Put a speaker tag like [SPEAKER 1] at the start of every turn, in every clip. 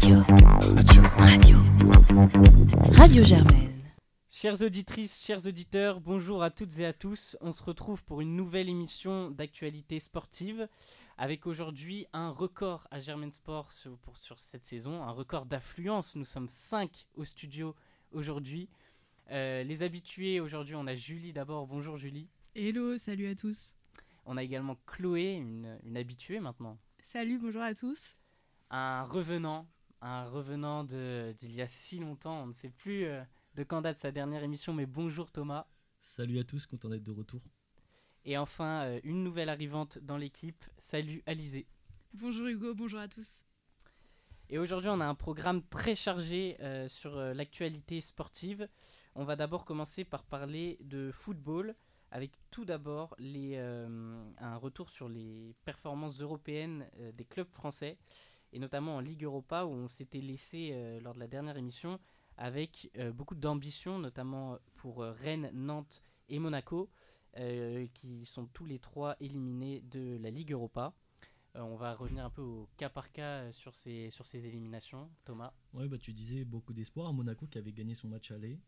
[SPEAKER 1] Radio. Radio. Radio Germaine.
[SPEAKER 2] Chères auditrices, chers auditeurs, bonjour à toutes et à tous. On se retrouve pour une nouvelle émission d'actualité sportive avec aujourd'hui un record à Germaine Sport sur, pour, sur cette saison, un record d'affluence. Nous sommes 5 au studio aujourd'hui. Euh, les habitués aujourd'hui, on a Julie d'abord. Bonjour Julie.
[SPEAKER 3] Hello, salut à tous.
[SPEAKER 2] On a également Chloé, une, une habituée maintenant.
[SPEAKER 3] Salut, bonjour à tous.
[SPEAKER 2] Un revenant, un revenant de- d'il y a si longtemps. On ne sait plus euh, de quand date sa dernière émission, mais bonjour Thomas.
[SPEAKER 4] Salut à tous, content d'être de retour.
[SPEAKER 2] Et enfin, euh, une nouvelle arrivante dans l'équipe. Salut Alizé.
[SPEAKER 3] Bonjour Hugo, bonjour à tous.
[SPEAKER 2] Et aujourd'hui, on a un programme très chargé euh, sur euh, l'actualité sportive. On va d'abord commencer par parler de football, avec tout d'abord les, euh, un retour sur les performances européennes euh, des clubs français, et notamment en Ligue Europa, où on s'était laissé euh, lors de la dernière émission avec euh, beaucoup d'ambition, notamment pour euh, Rennes, Nantes et Monaco, qui sont tous les trois éliminés de la Ligue Europa. On va revenir un peu au cas par cas sur ces, sur ces éliminations. Thomas
[SPEAKER 4] Ouais, bah tu disais beaucoup d'espoir Monaco qui avait gagné son match aller,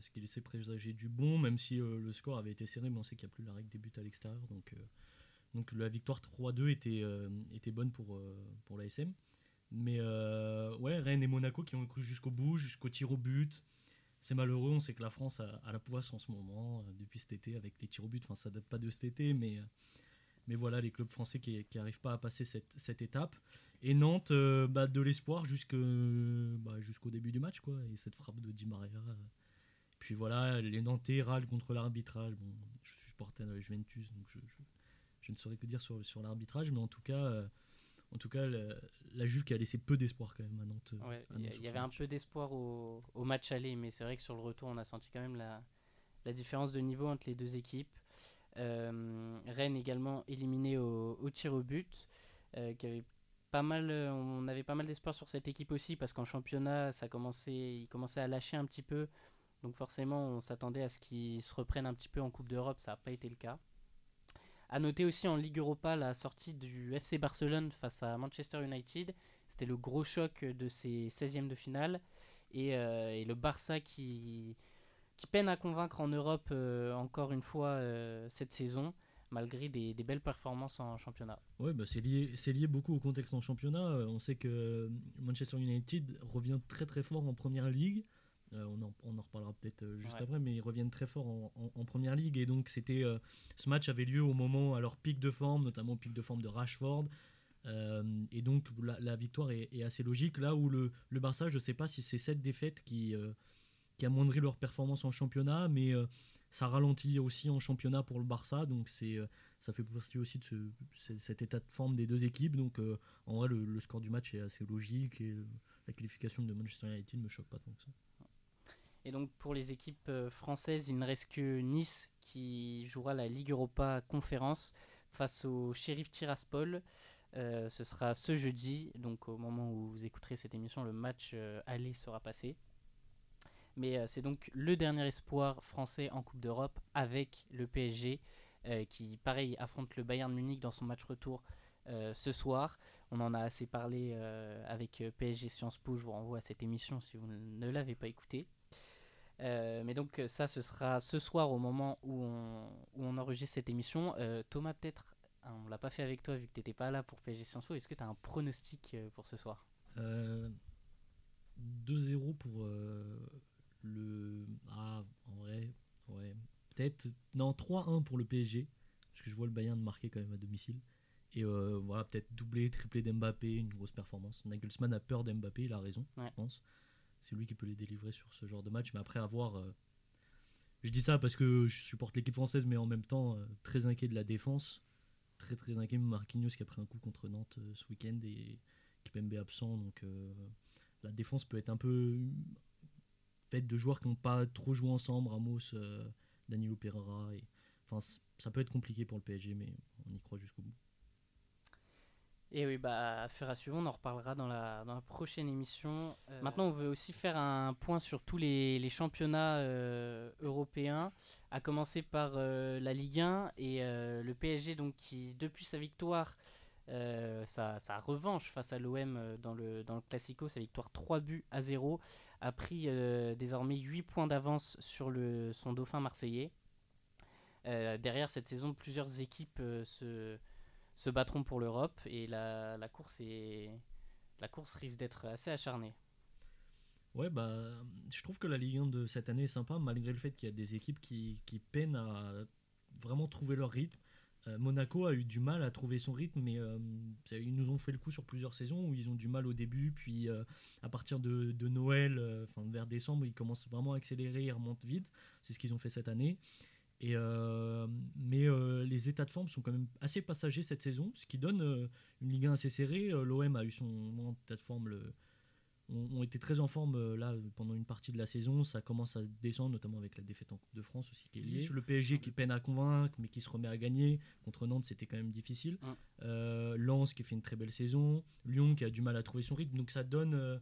[SPEAKER 4] ce qui laissait présager du bon, même si le score avait été serré, mais on sait qu'il n'y a plus la règle des buts à l'extérieur, donc, donc la victoire 3-2 était, euh, était bonne pour, euh, pour l'ASM. Mais euh, ouais, Rennes et Monaco qui ont cru jusqu'au bout, jusqu'au tir au but. C'est malheureux, on sait que la France a, la poisse en ce moment, euh, depuis cet été, avec les tirs au but. Enfin, ça date pas de cet été, mais, euh, mais voilà, les clubs français qui n'arrivent pas à passer cette, cette étape. Et Nantes, bah, de l'espoir bah, jusqu'au début du match, quoi. Et cette frappe de Di Maria. Puis voilà, les Nantais râlent contre l'arbitrage. Bon, je suis supporter de la Juventus, donc je, je ne saurais que dire sur, sur l'arbitrage, mais en tout cas, euh, en tout cas la, la Juve qui a laissé peu d'espoir quand même à Nantes. euh,
[SPEAKER 2] Ouais, il y, avait un peu d'espoir au, au match aller, mais c'est vrai que sur le retour, on a senti quand même la, la différence de niveau entre les deux équipes. Euh, Rennes également éliminé au, au tir au but, euh, qui avait pas mal, on avait pas mal d'espoir sur cette équipe aussi, parce qu'en championnat, ça commençait, il commençait à lâcher un petit peu. Donc forcément, on s'attendait à ce qu'ils se reprennent un petit peu en Coupe d'Europe, ça n'a pas été le cas. À noter aussi en Ligue Europa la sortie du FC Barcelone face à Manchester United. C'était le gros choc de ces 16e de finale. Et, euh, et le Barça qui, qui peine à convaincre en Europe euh, encore une fois euh, cette saison, malgré des, belles performances en championnat.
[SPEAKER 4] Ouais, bah c'est lié, lié beaucoup au contexte en championnat. On sait que Manchester United revient très très fort en première ligue. Euh, on, en, on en reparlera peut-être euh, juste
[SPEAKER 2] Ouais.
[SPEAKER 4] après, mais ils reviennent très fort en, en- en première ligue. Et donc, c'était, euh, ce match avait lieu au moment, à leur pic de forme, notamment au pic de forme de Rashford. Euh, et donc, la, la victoire est, est assez logique. Là où le, le Barça, je ne sais pas si c'est cette défaite qui, euh, qui amoindrit leur performance en championnat, mais euh, ça ralentit aussi en championnat pour le Barça. Donc, c'est. ça fait partie aussi de ce- ce- cet état de forme des deux équipes. Donc, en vrai, le, le score du match est assez logique et la qualification de Manchester United ne me choque pas tant que ça.
[SPEAKER 2] Et donc pour les équipes euh, françaises, il ne reste que Nice qui jouera la Ligue Europa Conférence face au Sheriff Tiraspol. Euh, ce sera ce jeudi, donc au moment où vous écouterez cette émission, le match euh, aller sera passé. Mais c'est donc le dernier espoir français en Coupe d'Europe avec le PSG qui, pareil, affronte le Bayern Munich dans son match retour ce soir. On en a assez parlé avec PSG Sciences Po. Je vous renvoie à cette émission si vous ne l'avez pas écoutée. Euh, mais donc ça, ce sera ce soir au moment où on, où on enregistre cette émission. Euh, Thomas, peut-être, hein, on l'a pas fait avec toi vu que tu n'étais pas là pour PSG Sciences Po. Est-ce que tu as un pronostic euh, pour ce soir?
[SPEAKER 4] Euh, 2-0 pour le. Ah, en vrai, ouais. Peut-être. Non, 3-1 pour le PSG. Parce que je vois le Bayern marquer quand même à domicile. Et voilà, peut-être doublé, triplé d'Mbappé, une grosse performance. Nagelsmann a peur d'Mbappé, il a raison,
[SPEAKER 2] Ouais.
[SPEAKER 4] je pense. C'est lui qui peut les délivrer sur ce genre de match. Mais après avoir. euh, je dis ça parce que je supporte l'équipe française, mais en même temps, euh, très inquiet de la défense. Très très inquiet. Marquinhos qui a pris un coup contre Nantes euh, ce week-end et Kipembe absent. Donc la défense peut être un peu faite de joueurs qui n'ont pas trop joué ensemble. Ramos, Danilo Pereira. Enfin, ça peut être compliqué pour le PSG, mais on y croit jusqu'au bout.
[SPEAKER 2] Et oui, bah, affaire à on en reparlera dans la, dans la prochaine émission. Euh, Maintenant, on veut aussi faire un point sur tous les, les championnats euh, européens, à commencer par euh, la Ligue 1 et le PSG, donc, qui, depuis sa victoire sa, sa, revanche face à l'OM dans le, dans le Classico, sa victoire 3 buts à 0, a pris désormais 8 points d'avance sur le, son dauphin marseillais. derrière cette saison, plusieurs équipes se, se battront pour l'Europe et la, la, course est, la course risque d'être assez acharnée.
[SPEAKER 4] Ouais, bah, je trouve que la Ligue 1 de cette année est sympa, malgré le fait qu'il y a des équipes qui, qui, peinent à vraiment trouver leur rythme. Euh, Monaco a eu du mal à trouver son rythme, mais euh, ils nous ont fait le coup sur plusieurs saisons où ils ont du mal au début, puis euh, à partir de, de Noël, vers décembre, ils commencent vraiment à accélérer, ils remontent vite. C'est ce qu'ils ont fait cette année. Et mais les états de forme sont quand même assez passagers cette saison, ce qui donne une Ligue 1 assez serrée. L'OM a eu son état de forme le, ont, été très en forme euh, là pendant une partie de la saison. Ça commence à descendre, notamment avec la défaite en Coupe de France aussi qui est liée. Le PSG qui peine à convaincre, mais qui se remet à gagner. Contre Nantes, c'était quand même difficile. Euh, Lens qui fait une très belle saison. Lyon qui a du mal à trouver son rythme. Donc ça donne. Euh,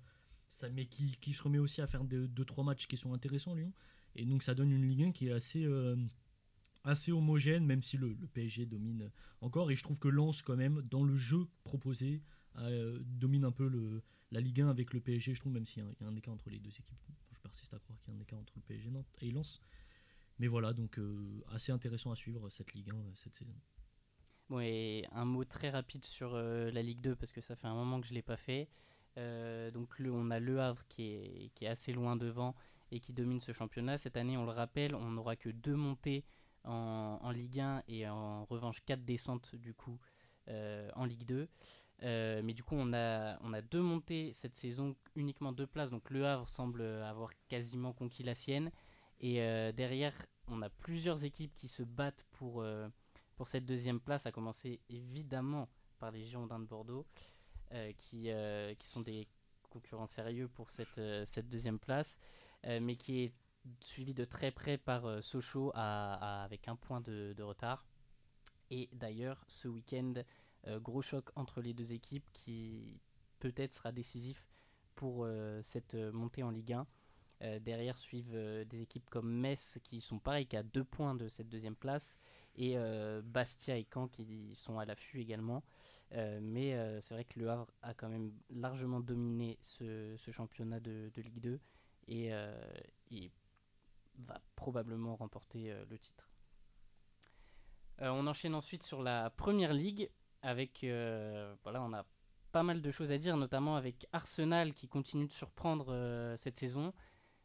[SPEAKER 4] ça, mais qui, qui, se remet aussi à faire 2-3 matchs qui sont intéressants, Lyon. Et donc ça donne une Ligue 1 qui est assez. Assez homogène, même si le, PSG domine encore. Et je trouve que Lens, quand même, dans le jeu proposé, domine un peu le, la Ligue 1 avec le PSG, je trouve, même s'il y, a un écart entre les deux équipes, je persiste à croire qu'il y a un écart entre le PSG et Lens. Mais voilà, donc euh, assez intéressant à suivre cette Ligue 1 euh, cette saison.
[SPEAKER 2] Bon, et un mot très rapide sur euh, la Ligue 2, parce que ça fait un moment que je ne l'ai pas fait. donc le, on a Le Havre qui est, qui est, assez loin devant et qui domine ce championnat. Cette année, on le rappelle, on n'aura que deux montées en, Ligue 1 et en revanche quatre descentes du coup en Ligue 2. Euh, mais du coup, on a, on a deux montées cette saison, uniquement deux places. Donc le Havre semble avoir quasiment conquis la sienne. Et euh, derrière, on a plusieurs équipes qui se battent pour, euh, pour cette deuxième place, à commencer évidemment par les Girondins de Bordeaux, qui, qui sont des concurrents sérieux pour cette, cette deuxième place, mais qui est suivi de très près par Sochaux avec un point de, retard. Et d'ailleurs, ce week-end, euh, gros choc entre les deux équipes qui peut-être sera décisif pour euh, cette euh, montée en Ligue 1. derrière suivent des équipes comme Metz qui sont pareilles, qui a deux points de cette deuxième place, et Bastia et Caen qui sont à l'affût également. mais c'est vrai que Le Havre a quand même largement dominé ce, championnat de, Ligue 2 et va probablement remporter le titre. on enchaîne ensuite sur la première ligue avec euh, voilà, on a pas mal de choses à dire, notamment avec Arsenal qui continue de surprendre euh, cette saison.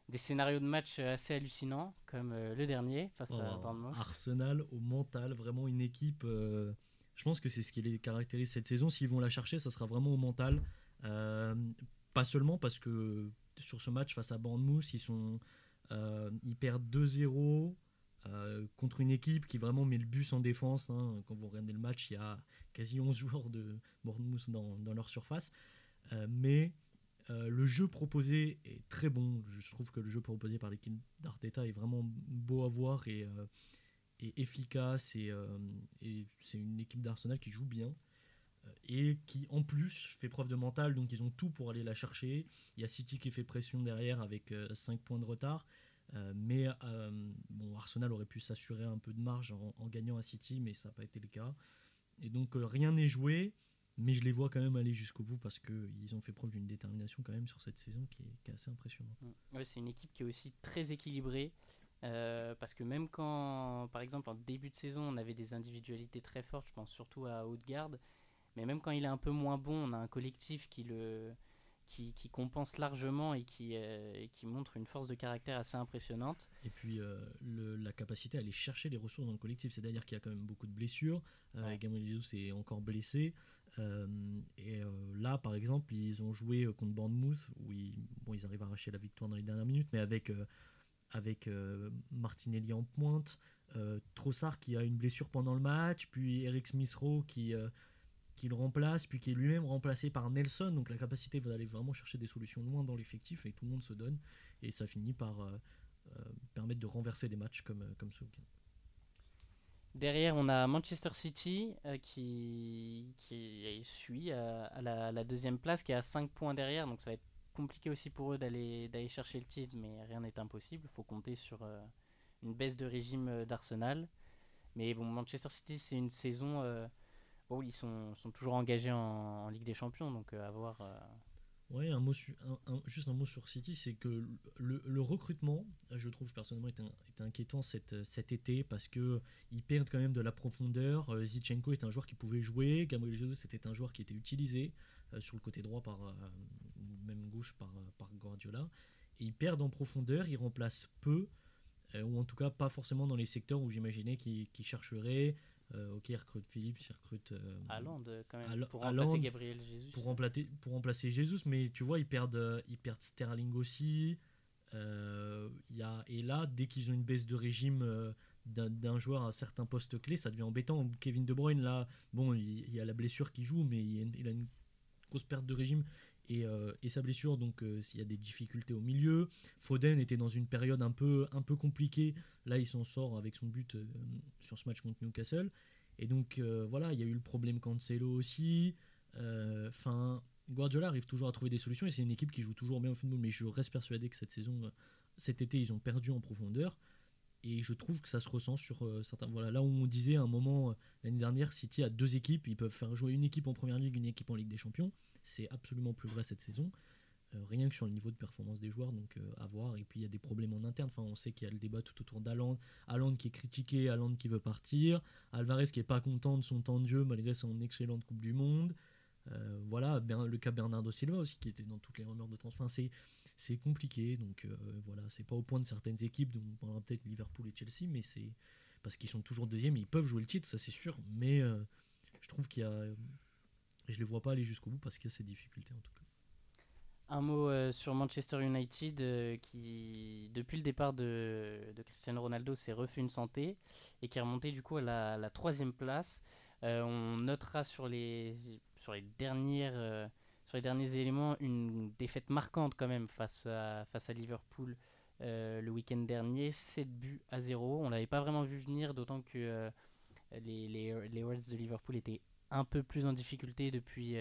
[SPEAKER 2] Des scénarios de match assez hallucinants, comme euh, le dernier face à oh, Bournemouth.
[SPEAKER 4] Arsenal au mental, vraiment une équipe. je pense que c'est ce qui les caractérise cette saison. S'ils vont la chercher, ça sera vraiment au mental. pas seulement parce que sur ce match face à Bournemouth, ils sont ils perdent 2-0. Euh, contre une équipe qui vraiment met le bus en défense. Hein. Quand vous regardez le match, il y a quasi 11 joueurs de Bournemouth dans, leur surface. Euh, mais euh, le jeu proposé est très bon. Je trouve que le jeu proposé par l'équipe d'Arteta est vraiment beau à voir et, efficace. Et c'est une équipe d'Arsenal qui joue bien et qui en plus fait preuve de mental, donc ils ont tout pour aller la chercher. Il y a City qui fait pression derrière avec 5 points de retard. Euh, mais euh, bon, Arsenal aurait pu s'assurer un peu de marge en, gagnant à City, mais ça n'a pas été le cas. Et donc euh, rien n'est joué, mais je les vois quand même aller jusqu'au bout parce qu'ils ont fait preuve d'une détermination quand même sur cette saison qui est, assez impressionnante.
[SPEAKER 2] Ouais, c'est une équipe qui est aussi très équilibrée. parce que même quand, par exemple, en début de saison, on avait des individualités très fortes, je pense surtout à Haute-Garde, mais même quand il est un peu moins bon, on a un collectif qui le, qui, compense largement et qui, euh, qui montre une force de caractère assez impressionnante.
[SPEAKER 4] Et puis euh, le, la capacité à aller chercher les ressources dans le collectif, c'est-à-dire qu'il y a quand même beaucoup de blessures. Euh, Gabriel Jesus est encore blessé. Euh, et là, par exemple, ils ont joué contre Bournemouth, où ils, bon, ils arrivent à arracher la victoire dans les dernières minutes, mais avec, avec Martinelli en pointe, Trossard qui a une blessure pendant le match, puis Eric Smith-Rowe qui qui le remplace, puis qui est lui-même remplacé par Nelson. Donc la capacité d'aller vraiment chercher des solutions loin dans l'effectif et tout le monde se donne. Et ça finit par euh, euh, permettre de renverser des matchs comme, euh, comme ce week-end.
[SPEAKER 2] Derrière, on a Manchester City qui, qui suit à, la, deuxième place, qui est à 5 points derrière. Donc ça va être compliqué aussi pour eux d'aller chercher le titre, mais rien n'est impossible. Il faut compter sur une baisse de régime d'Arsenal. Mais bon, Manchester City, c'est une saison bon, ils sont, sont toujours engagés en, Ligue des Champions, donc à voir.
[SPEAKER 4] Ouais, un mot un, juste un mot sur City, c'est que le, recrutement, je trouve personnellement, est, inquiétant cet, été parce que ils perdent quand même de la profondeur. Zichenko est un joueur qui pouvait jouer, Gabriel Jesus était un joueur qui était utilisé sur le côté droit par même gauche par, par Guardiola. Et ils perdent en profondeur, ils remplacent peu, ou en tout cas pas forcément dans les secteurs où j'imaginais qu'ils chercheraient. Euh, ok, ils recrutent Philippe, ils recrutent. Euh,
[SPEAKER 2] quand même. pour remplacer Gabriel Jesus.
[SPEAKER 4] Pour remplacer, pour remplacer Jesus, mais tu vois, ils perdent, euh, ils perdent Sterling aussi. Euh, y a, et là, dès qu'ils ont une baisse de régime d'un joueur à certains postes clés, ça devient embêtant. Kevin De Bruyne, là, bon, il, y a la blessure qui joue, mais il, a une grosse perte de régime et, et sa blessure, donc s'il y a des difficultés au milieu. Foden était dans une période un peu, un peu compliquée. Là, il s'en sort avec son but sur ce match contre Newcastle. Et donc voilà, il y a eu le problème Cancelo aussi. Enfin, Guardiola arrive toujours à trouver des solutions et c'est une équipe qui joue toujours bien au football. Mais je reste persuadé que cette saison, cet été, ils ont perdu en profondeur. Et je trouve que ça se ressent sur certains. Voilà, là où on disait à un moment l'année dernière, City a deux équipes, ils peuvent faire jouer une équipe en première ligue, une équipe en Ligue des Champions. C'est absolument plus vrai cette saison. Euh, rien que sur le niveau de performance des joueurs, donc euh, à voir. Et puis il y a des problèmes en interne. Enfin, on sait qu'il y a le débat tout autour d'Aland. Aland qui est critiqué, Aland qui veut partir, Alvarez qui est pas content de son temps de jeu malgré son excellente Coupe du Monde. Euh, voilà, le cas Bernardo Silva aussi qui était dans toutes les rumeurs de transfert. Enfin, c'est compliqué, donc voilà, c'est pas au point de certaines équipes, dont on parlera peut-être Liverpool et Chelsea, mais c'est parce qu'ils sont toujours deuxième, ils peuvent jouer le titre, ça c'est sûr, mais je trouve qu'il y a, je les vois pas aller jusqu'au bout parce qu'il y a ces difficultés en tout cas.
[SPEAKER 2] Un mot euh, sur Manchester United euh, qui, depuis le départ de, Cristiano Ronaldo, s'est refait une santé et qui est remonté du coup à la, troisième place. Euh, on notera sur les, sur, les dernières, sur les derniers éléments une défaite marquante quand même face à, face à Liverpool le week-end dernier. 7 buts à 0. On l'avait pas vraiment vu venir, d'autant que les, les, les Reds de Liverpool étaient un peu plus en difficulté depuis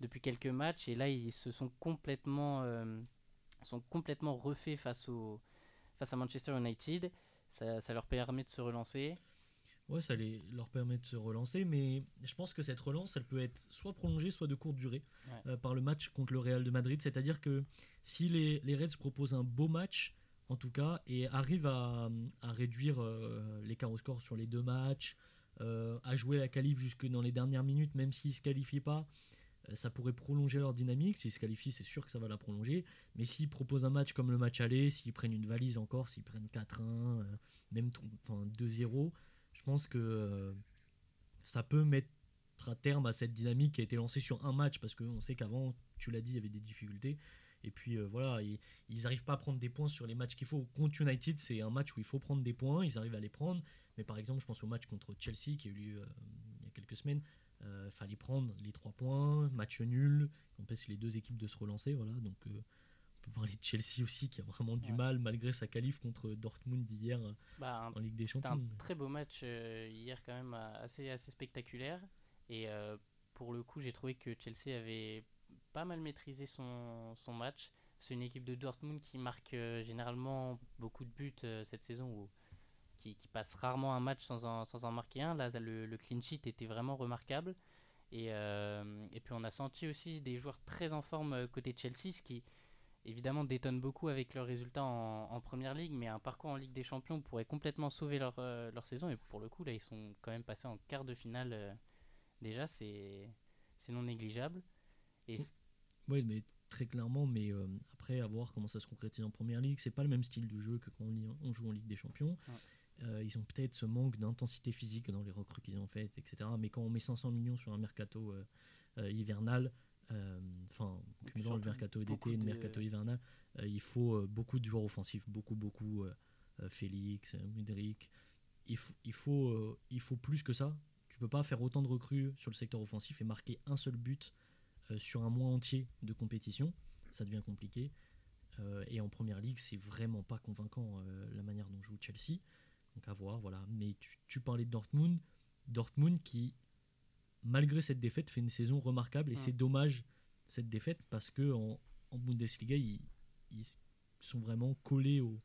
[SPEAKER 2] depuis quelques matchs et là ils se sont complètement euh, sont complètement refaits face au face à Manchester United ça, leur permet de se relancer
[SPEAKER 4] ouais ça les, leur permet de se relancer mais je pense que cette relance elle peut être soit prolongée soit de courte durée euh, par le match contre le Real de Madrid c'est à dire que si les, les, Reds proposent un beau match en tout cas et arrivent à, à réduire euh, l'écart au score sur les deux matchs à jouer la qualif jusque dans les dernières minutes même s'ils ne se qualifient pas euh, ça pourrait prolonger leur dynamique. S'ils se qualifient, c'est sûr que ça va la prolonger. Mais s'ils proposent un match comme le match aller, s'ils prennent une valise encore, s'ils prennent 4-1, euh, même enfin, 2-0, je pense que euh, ça peut mettre à terme à cette dynamique qui a été lancée sur un match parce qu'on sait qu'avant, tu l'as dit, il y avait des difficultés. Et puis voilà, ils n'arrivent pas à prendre des points sur les matchs qu'il faut. Contre United, c'est un match où il faut prendre des points, ils arrivent à les prendre. Mais par exemple, je pense au match contre Chelsea qui a eu lieu il y a quelques semaines, euh, fallait prendre les trois points, match nul, empêche les deux équipes de se relancer. Voilà, donc euh, on peut parler de Chelsea aussi qui a vraiment du mal malgré sa qualif contre Dortmund d'hier bah, en Ligue des Champions.
[SPEAKER 2] C'était un très beau match euh, hier quand même assez, assez spectaculaire et pour le coup j'ai trouvé que Chelsea avait pas mal maîtrisé son, son match. C'est une équipe de Dortmund qui marque généralement beaucoup de buts cette saison où qui, passe rarement un match sans en, sans en marquer un. Là, le, le, clean sheet était vraiment remarquable. Et, euh, et, puis on a senti aussi des joueurs très en forme euh, côté Chelsea, ce qui évidemment détonne beaucoup avec leurs résultats en, en, première ligue, mais un parcours en Ligue des Champions pourrait complètement sauver leur, euh, leur saison. Et pour le coup, là, ils sont quand même passés en quart de finale. déjà, c'est non négligeable. Et
[SPEAKER 4] oui, mais très clairement, mais après, à voir comment ça se concrétise en première ligue, c'est pas le même style de jeu que quand on, on joue en Ligue des Champions. Euh, ils ont peut-être ce manque d'intensité physique dans les recrues qu'ils ont faites, etc. Mais quand on met 500 millions sur un mercato euh, euh, hivernal, enfin, cumulant le mercato d'été et le mercato hivernal, il faut beaucoup de joueurs offensifs, beaucoup, beaucoup. Félix, Mudrik. Il, il, faut, il faut plus que ça. Tu peux pas faire autant de recrues sur le secteur offensif et marquer un seul but sur un mois entier de compétition. Ça devient compliqué. et en première ligue, c'est vraiment pas convaincant la manière dont joue Chelsea. Donc à voir, voilà. Mais tu, parlais de Dortmund. Dortmund qui, malgré cette défaite, fait une saison remarquable. Et c'est dommage cette défaite parce que en, Bundesliga, ils, sont vraiment collés au,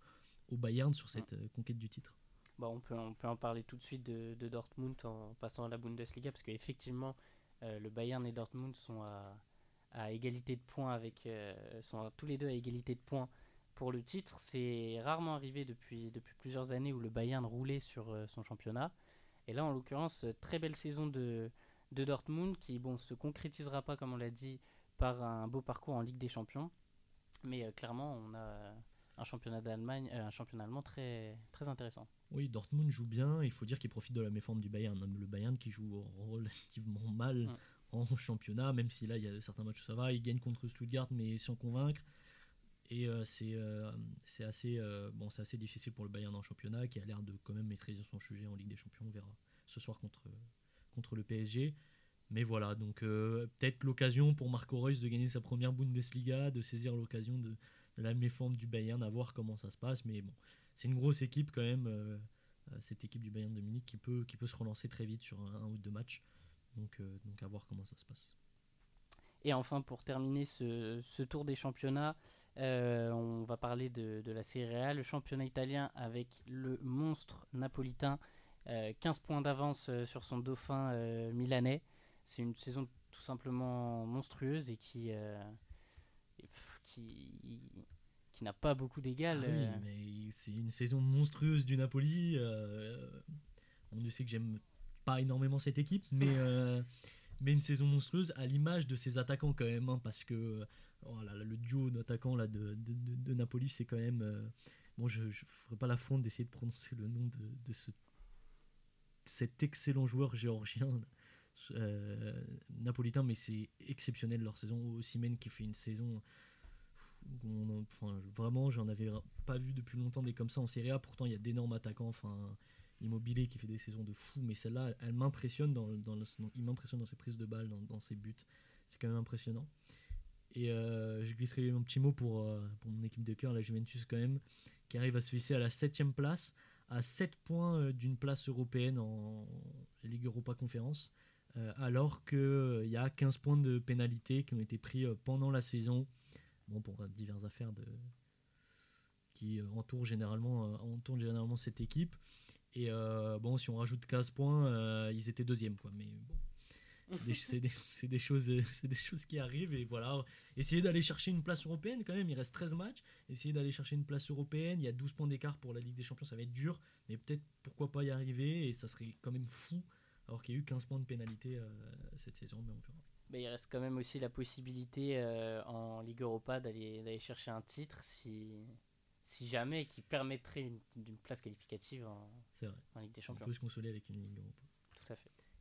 [SPEAKER 4] Bayern sur cette euh, conquête du titre.
[SPEAKER 2] Bon, on, peut, on peut en parler tout de suite de, de Dortmund en passant à la Bundesliga, parce qu'effectivement, euh, le Bayern et Dortmund sont à, à égalité de points avec euh, sont tous les deux à égalité de points pour le titre. C'est rarement arrivé depuis, depuis plusieurs années où le Bayern roulait sur euh, son championnat. Et là, en l'occurrence, très belle saison de, de Dortmund qui bon se concrétisera pas comme on l'a dit par un beau parcours en Ligue des Champions, mais clairement on a un championnat d'Allemagne, un championnat allemand très très intéressant.
[SPEAKER 4] Oui, Dortmund joue bien. Il faut dire qu'il profite de la méforme du Bayern. Le Bayern qui joue relativement mal en championnat, même si là il y a certains matchs où ça va. Il gagne contre Stuttgart, mais sans convaincre. Et euh, euh, c'est assez, euh, bon, assez difficile pour le Bayern en championnat, qui a l'air de quand même maîtriser son sujet en Ligue des Champions. On verra ce soir contre, contre le PSG. Mais voilà, donc peut-être l'occasion pour Marco Reus de gagner sa première Bundesliga, de saisir l'occasion de, de, la méforme du Bayern, à voir comment ça se passe. Mais bon, c'est une grosse équipe quand même, euh, euh, cette équipe du Bayern de Munich qui peut, qui peut se relancer très vite sur un, ou deux matchs. Donc, euh, donc à voir comment ça se passe.
[SPEAKER 2] Et enfin, pour terminer ce, ce tour des championnats, on va parler de, de, la Serie A, le championnat italien avec le monstre napolitain, 15 points d'avance sur son dauphin milanais. C'est une saison tout simplement monstrueuse et qui, qui qui n'a pas beaucoup d'égal.
[SPEAKER 4] Ah oui, euh. mais c'est une saison monstrueuse du Napoli. Euh, on ne sait que j'aime pas énormément cette équipe, mais, euh, mais une saison monstrueuse à l'image de ses attaquants quand même, hein, parce que oh le duo d'attaquants là, de, de, de, Napoli, c'est quand même... bon, je ne ferai pas l'affront d'essayer de prononcer le nom de, de ce, cet excellent joueur géorgien. napolitain, mais c'est exceptionnel leur saison. Osimhen qui fait une saison vraiment, j'en avais pas vu depuis longtemps des comme ça en Serie A. Pourtant, il y a d'énormes attaquants. Enfin, Immobilier qui fait des saisons de fou, mais celle-là, elle m'impressionne dans, dans, il m'impressionne dans ses prises de balles, dans, ses buts. C'est quand même impressionnant. Et euh, je glisserai un petit mot pour, euh, pour mon équipe de cœur, la Juventus quand même, qui arrive à se hisser à la 7 place, à 7 points euh, d'une place européenne en Ligue Europa Conférence, alors qu'il y a 15 points de pénalité qui ont été pris pendant la saison bon, pour diverses affaires de, qui euh, entourent généralement, euh, généralement cette équipe. Et euh, bon, si on rajoute 15 points, ils étaient deuxième, quoi. Mais bon, c'est des, des, des, choses, c'est des choses qui arrivent. Et voilà, essayer d'aller chercher une place européenne quand même. Il reste 13 matchs. Essayer d'aller chercher une place européenne. Il y a 12 points d'écart pour la Ligue des Champions. Ça va être dur, mais peut-être pourquoi pas y arriver. Et ça serait quand même fou, alors qu'il y a eu 15 points de pénalité cette saison. Mais on verra
[SPEAKER 2] il reste quand même aussi la possibilité euh, en Ligue Europa d'aller chercher un titre si, si jamais qui permettrait une, place qualificative en, en, Ligue des Champions.
[SPEAKER 4] On peut se consoler avec une Ligue Europa.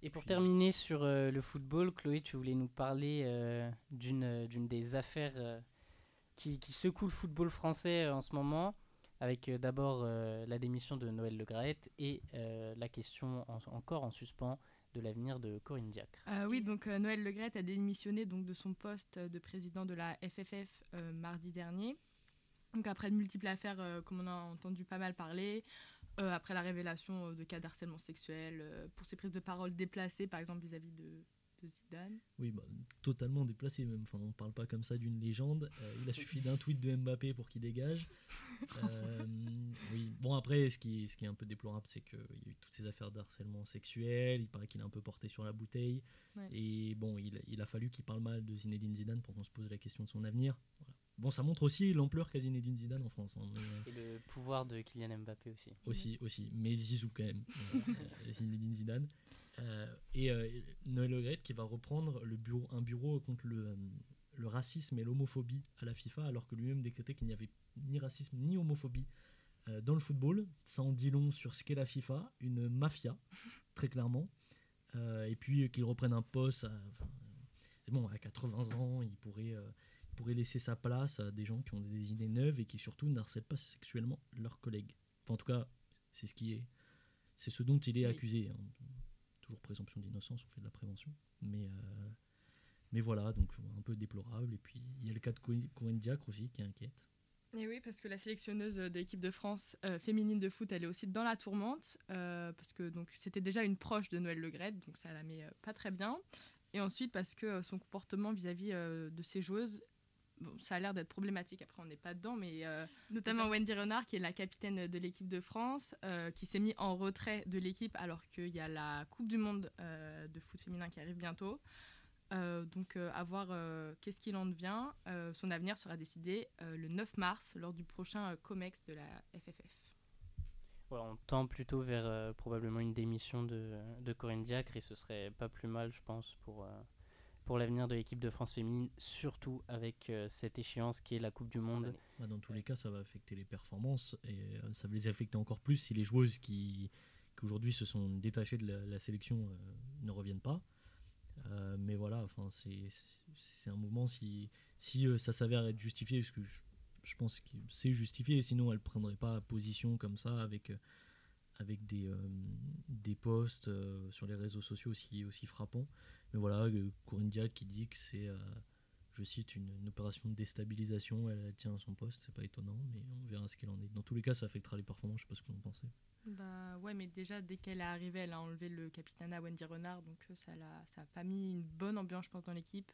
[SPEAKER 2] Et pour terminer sur euh, le football, Chloé, tu voulais nous parler euh, d'une des affaires qui, qui secouent le football français en ce moment, avec d'abord la démission de Noël Le Graët et la question encore en suspens de l'avenir de Corinne Diacre.
[SPEAKER 3] Euh, oui, donc euh, Noël Legrette a démissionné donc, de son poste de président de la FFF euh, mardi dernier. Donc après de multiples affaires, comme on a entendu pas mal parler, après la révélation de cas d'harcèlement sexuel, pour ses prises de parole déplacées, par exemple vis-à-vis de, Zidane.
[SPEAKER 4] Oui, bah, totalement déplacé même. Enfin, on parle pas comme ça d'une légende. il a suffi d'un tweet de Mbappé pour qu'il dégage. oui. Bon après, ce qui, ce qui est un peu déplorable, c'est qu'il y a eu toutes ces affaires d'harcèlement sexuel. Il paraît qu'il a un peu porté sur la bouteille. Et bon, il, il a fallu qu'il parle mal de Zinedine Zidane pour qu'on se pose la question de son avenir. Bon, ça montre aussi l'ampleur qu'a Zinedine Zidane en France. Hein,
[SPEAKER 2] Et le pouvoir de Kylian Mbappé aussi.
[SPEAKER 4] Aussi, aussi. Mais Zizou quand même. Euh, Zinedine Zidane. Euh, et euh, Noël Le qui va reprendre le bureau, un bureau contre le, le racisme et l'homophobie à la FIFA, alors que lui-même décrétait qu'il n'y avait ni racisme ni homophobie euh, dans le football. Ça en dit long sur ce qu'est la FIFA, une mafia, très clairement. Euh, et puis euh, qu'il reprenne un poste. c'est bon, à 80 ans, il pourrait, pourrait laisser sa place à des gens qui ont des idées neuves et qui surtout n'harcèlent pas sexuellement leurs collègues. en tout cas, c'est ce qui est, c'est ce dont il est accusé. Hein. Toujours présomption d'innocence, on fait de la prévention, mais mais voilà, donc un peu déplorable. Et puis il y a le cas de Corinne Diacre aussi qui inquiète.
[SPEAKER 3] Et oui, parce que la sélectionneuse de l'équipe de France euh, féminine de foot, elle est aussi dans la tourmente, euh, parce que donc c'était déjà une proche de Noël Le donc ça la met euh, pas très bien. Et ensuite parce que son comportement vis-à-vis de ses joueuses ça a l'air d'être problématique. Après, on n'est pas dedans, mais euh, notamment Wendy Renard, qui est la capitaine de l'équipe de France, euh, qui s'est mis en retrait de l'équipe alors qu'il y a la Coupe du Monde euh, de foot féminin qui arrive bientôt. donc, à voir qu'est-ce qu'il en devient. son avenir sera décidé le 9 mars lors du prochain COMEX de la FFF.
[SPEAKER 2] on tend plutôt vers probablement une démission de, de Corinne Diacre et ce serait pas plus mal, je pense, pour pour l'avenir de l'équipe de France féminine, surtout avec euh, cette échéance qui est la Coupe du Monde.
[SPEAKER 4] Bah, dans tous les cas, ça va affecter les performances et euh, ça va les affecter encore plus si les joueuses qui, aujourd'hui se sont détachées de la, sélection euh, ne reviennent pas. mais voilà, c'est un mouvement si, si ça s'avère être justifié, parce que je, pense que c'est justifié, sinon elle ne prendrait pas position comme ça avec avec des, des posts sur les réseaux sociaux aussi, aussi frappants. Mais voilà, euh, Corinne Diac qui dit que c'est, euh, je cite, une, opération de déstabilisation. Elle, tient à son poste, c'est pas étonnant, mais on verra ce qu'elle en est. Dans tous les cas, ça affectera les performances, je sais pas ce que vous en pensez.
[SPEAKER 3] Bah ouais, mais déjà, dès qu'elle est arrivée, elle a enlevé le capitaine à Wendy Renard, donc euh, ça n'a ça a pas mis une bonne ambiance, je pense, dans l'équipe.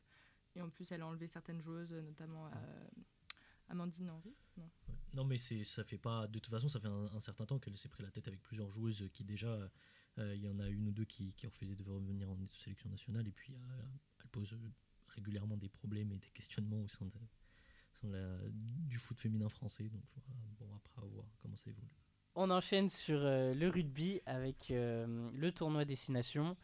[SPEAKER 3] Et en plus, elle a enlevé certaines joueuses, notamment Amandine Henry.
[SPEAKER 4] Non, non mais ça fait pas. De toute façon, ça fait un, un certain temps qu'elle s'est pris la tête avec plusieurs joueuses qui déjà euh, il y en a une ou deux qui, qui refusaient de revenir en sélection nationale et puis euh, elle pose régulièrement des problèmes et des questionnements au sein, du foot féminin français. Donc bon, après, à voir comment ça évolue.
[SPEAKER 2] On enchaîne sur euh, le rugby avec le tournoi Destination.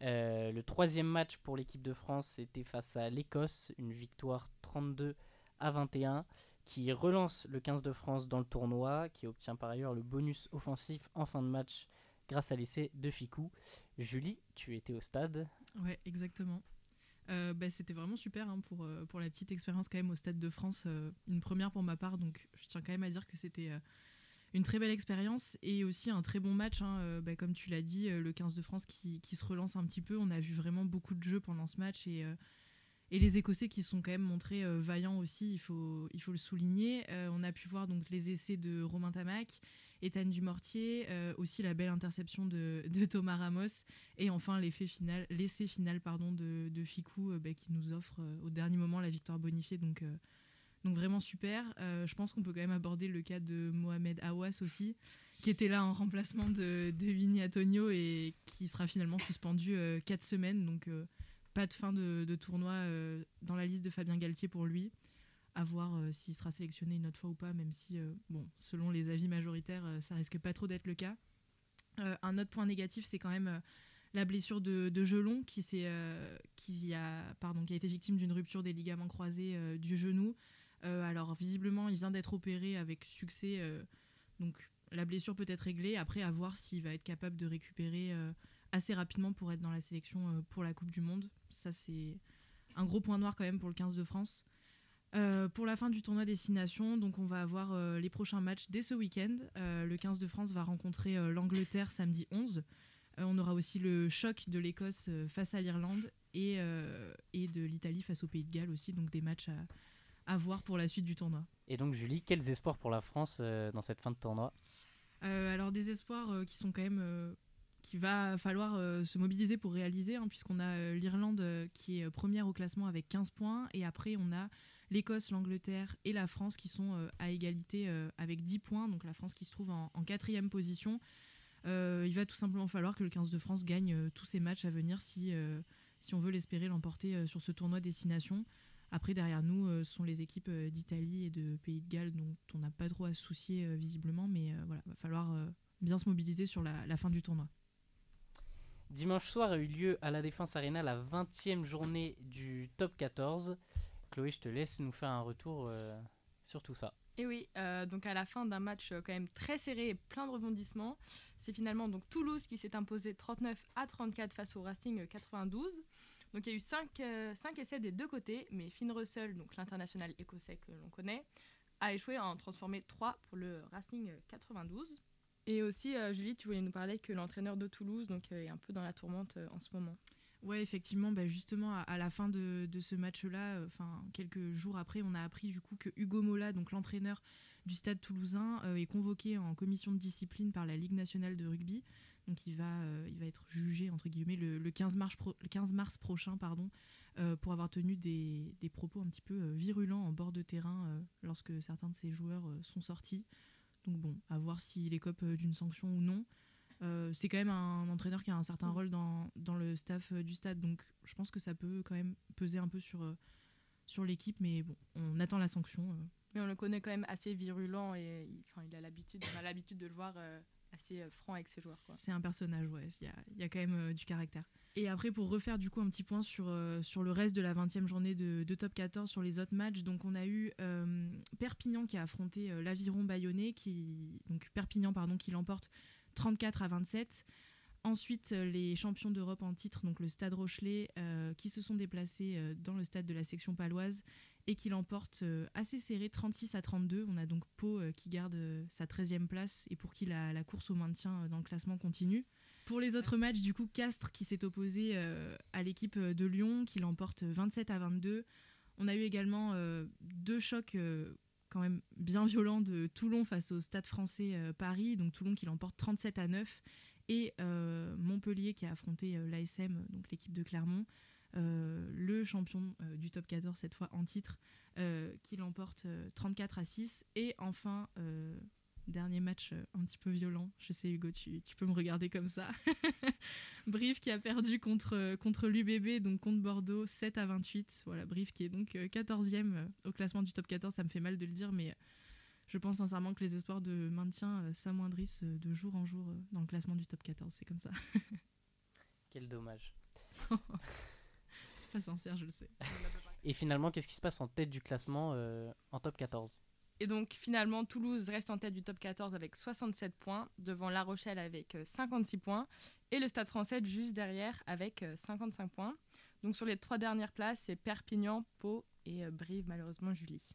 [SPEAKER 2] le troisième match pour l'équipe de France était face à l'Écosse, une victoire 32 à 21 qui relance le 15 de France dans le tournoi, qui obtient par ailleurs le bonus offensif en fin de match grâce à l'essai de Ficou. Julie, tu étais au stade.
[SPEAKER 5] Ouais, exactement. Euh, bah, c'était vraiment super hein, pour, euh, pour la petite expérience quand même au Stade de France. Euh, une première pour ma part, donc je tiens quand même à dire que c'était une très belle expérience et aussi un très bon match. Hein, bah, comme tu l'as dit, le 15 de France qui, qui, se relance un petit peu. On a vu vraiment beaucoup de jeux pendant ce match et, et les Écossais qui sont quand même montrés vaillants aussi, il faut, il faut le souligner. on a pu voir donc les essais de Romain Tamac Ethan Dumortier, euh, aussi la belle interception de, Thomas Ramos, et enfin l'effet final, l'essai final pardon, de, de Ficou euh, bah, qui nous offre euh, au dernier moment la victoire bonifiée. Donc, donc vraiment super. je pense qu'on peut quand même aborder le cas de Mohamed Awas aussi, qui était là en remplacement de, de Antonio et qui sera finalement suspendu 4 semaines. Pas de fin de, tournoi dans la liste de Fabien Galtier pour lui à voir euh, s'il sera sélectionné une autre fois ou pas, même si, euh, bon, selon les avis majoritaires, euh, ça risque pas trop d'être le cas. un autre point négatif, c'est quand même la blessure de, de Gelon, qui, qui, a, pardon, qui a été victime d'une rupture des ligaments croisés du genou. alors, visiblement, il vient d'être opéré avec succès. donc, la blessure peut être réglée. Après, à voir s'il va être capable de récupérer assez rapidement pour être dans la sélection pour la Coupe du Monde. Ça, c'est un gros point noir quand même pour le 15 de France. Euh, pour la fin du tournoi Destination, donc on va avoir euh, les prochains matchs dès ce week-end. Euh, le 15 de France va rencontrer l'Angleterre samedi 11. on aura aussi le choc de l'Écosse face à l'Irlande et, et de l'Italie face au Pays de Galles aussi, donc des matchs à, à, voir pour la suite du tournoi.
[SPEAKER 2] Et donc Julie, quels espoirs pour la France dans cette fin de tournoi?
[SPEAKER 5] Alors des espoirs qui sont quand même qu'il va falloir se mobiliser pour réaliser, hein, puisqu'on a l'Irlande qui est première au classement avec 15 points, et après on a l'Écosse, l'Angleterre et la France qui sont euh, à égalité euh, avec 10 points. Donc la France qui se trouve en, quatrième position. Euh, il va tout simplement falloir que le 15 de France gagne tous ses matchs à venir si, on veut l'espérer l'emporter sur ce tournoi destination. Après, derrière nous, sont les équipes d'Italie et de Pays de Galles dont on n'a pas trop à se soucier visiblement, mais voilà, va falloir bien se mobiliser sur la, fin du tournoi.
[SPEAKER 2] Dimanche soir a eu lieu à la Défense Arena la 20e journée du top 14. Chloé, je te laisse nous faire un retour euh, sur tout ça.
[SPEAKER 3] Et oui, euh, donc à la fin d'un match euh, quand même très serré et plein de rebondissements, c'est finalement donc Toulouse qui s'est imposé 39 à 34 face au Racing 92. Donc il y a eu 5, essais des deux côtés, mais Finn Russell, donc l'international écossais que l'on connaît, a échoué à en transformer 3 pour le Racing 92. Et aussi, Julie, tu voulais nous parler que l'entraîneur de Toulouse donc, est un peu dans la tourmente en ce moment.
[SPEAKER 5] Ouais, effectivement, bah justement, à, la fin de, ce match-là, euh, quelques jours après, on a appris du coup que Hugo Mola, l'entraîneur du Stade Toulousain, euh, est convoqué en commission de discipline par la Ligue nationale de rugby. Donc il va, euh, il va être jugé entre guillemets le, 15 mars, 15 mars prochain, pardon, pour avoir tenu des, propos un petit peu virulents en bord de terrain lorsque certains de ses joueurs sont sortis. Donc bon, à voir s'il écope d'une sanction ou non. c'est quand même un entraîneur qui a un certain rôle dans, dans, le staff du stade, donc je pense que ça peut quand même peser un peu sur, sur l'équipe, mais bon, on attend la sanction.
[SPEAKER 3] Mais on le connaît quand même assez virulent et enfin, il a l'habitude, on a l'habitude de le voir assez euh, franc avec ses joueurs.
[SPEAKER 5] C'est un personnage, ouais. Il y a, y a, quand même euh, du caractère. Et après, pour refaire du coup un petit point sur, euh, sur le reste de la 20e journée de, de, top 14 sur les autres matchs, donc on a eu Perpignan qui a affronté l'Aviron Bayonnais, qui, donc Perpignan pardon, qui l'emporte 34 à 27. Ensuite, les champions d'Europe en titre, donc le Stade Rochelet, qui se sont déplacés dans le stade de la section paloise et qui l'emporte euh, assez serré 36 à 32. On a donc Pau euh, qui garde euh, sa 13e place et pour qui la, la, course au maintien dans le classement continue. Pour les autres matchs, du coup, Castres qui s'est opposé à l'équipe de Lyon qui l'emporte 27 à 22. On a eu également deux chocs quand même bien violents de Toulon face au Stade français Paris, donc Toulon qui l'emporte 37 à 9 et Montpellier qui a affronté l'ASM, donc l'équipe de Clermont, euh, le champion euh, du top 14, cette fois en titre, euh, qui l'emporte 34 à 6. Et enfin, dernier match un petit peu violent. Je sais, Hugo, tu, peux me regarder comme ça. Brief qui a perdu contre, contre l'UBB, donc contre Bordeaux, 7 à 28. Voilà, Brief qui est donc 14e au classement du top 14. Ça me fait mal de le dire, mais je pense sincèrement que les espoirs de maintien s'amoindrissent de jour en jour dans le classement du top 14. C'est comme ça.
[SPEAKER 2] Quel dommage.
[SPEAKER 5] pas sincère, je le sais.
[SPEAKER 2] Et finalement, qu'est-ce qui se passe en tête du classement euh, en top 14
[SPEAKER 3] et donc finalement, Toulouse reste en tête du top 14 avec 67 points, devant La Rochelle avec 56 euh, points, et le Stade français juste derrière avec 55 euh, points. Donc sur les trois dernières places, c'est Perpignan, Pau et Brive, malheureusement Julie.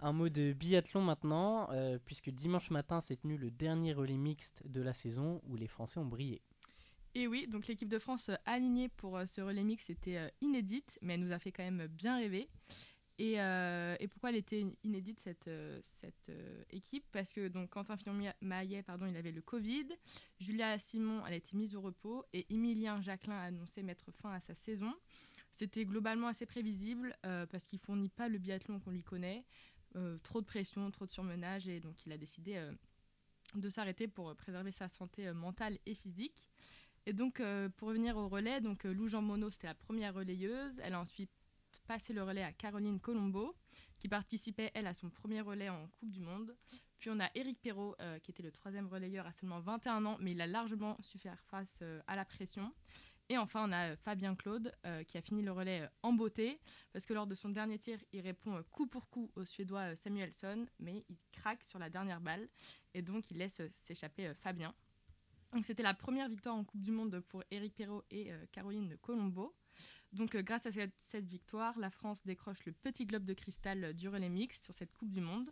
[SPEAKER 2] Un mot de biathlon maintenant, puisque dimanche matin s'est tenu le dernier relais mixte de la saison où les Français ont brillé.
[SPEAKER 3] Et oui, donc l'équipe de France euh, alignée pour euh, ce relais mix était euh, inédite, mais elle nous a fait quand même bien rêver. Et, pourquoi elle était inédite cette, cette équipe? Parce que donc Quentin Fillon-Maillet, pardon, il avait le Covid, Julia Simon, elle a été mise au repos, et Emilien Jacquelin a annoncé mettre fin à sa saison. C'était globalement assez prévisible parce qu'il fournit pas le biathlon qu'on lui connaît, trop de pression, trop de surmenage, et donc il a décidé de s'arrêter pour préserver sa santé mentale et physique. Et donc, euh, pour revenir au relais, donc euh, Lou Jean Monod, c'était la première relayeuse. Elle a ensuite passé le relais à Caroline Colombo, qui participait, elle, à son premier relais en Coupe du Monde. Puis on a Eric Perrault, euh, qui était le troisième relayeur à seulement 21 ans, mais il a largement su faire face à la pression. Et enfin, on a Fabien Claude, qui a fini le relais en beauté, parce que lors de son dernier tir, il répond coup pour coup au Suédois Samuelsson, mais il craque sur la dernière balle, et donc il laisse s'échapper Fabien c'était la première victoire en Coupe du Monde pour Eric Perrault et euh, Caroline Colombo. Donc euh, grâce à cette, victoire, la France décroche le petit globe de cristal du relais mixte sur cette Coupe du Monde.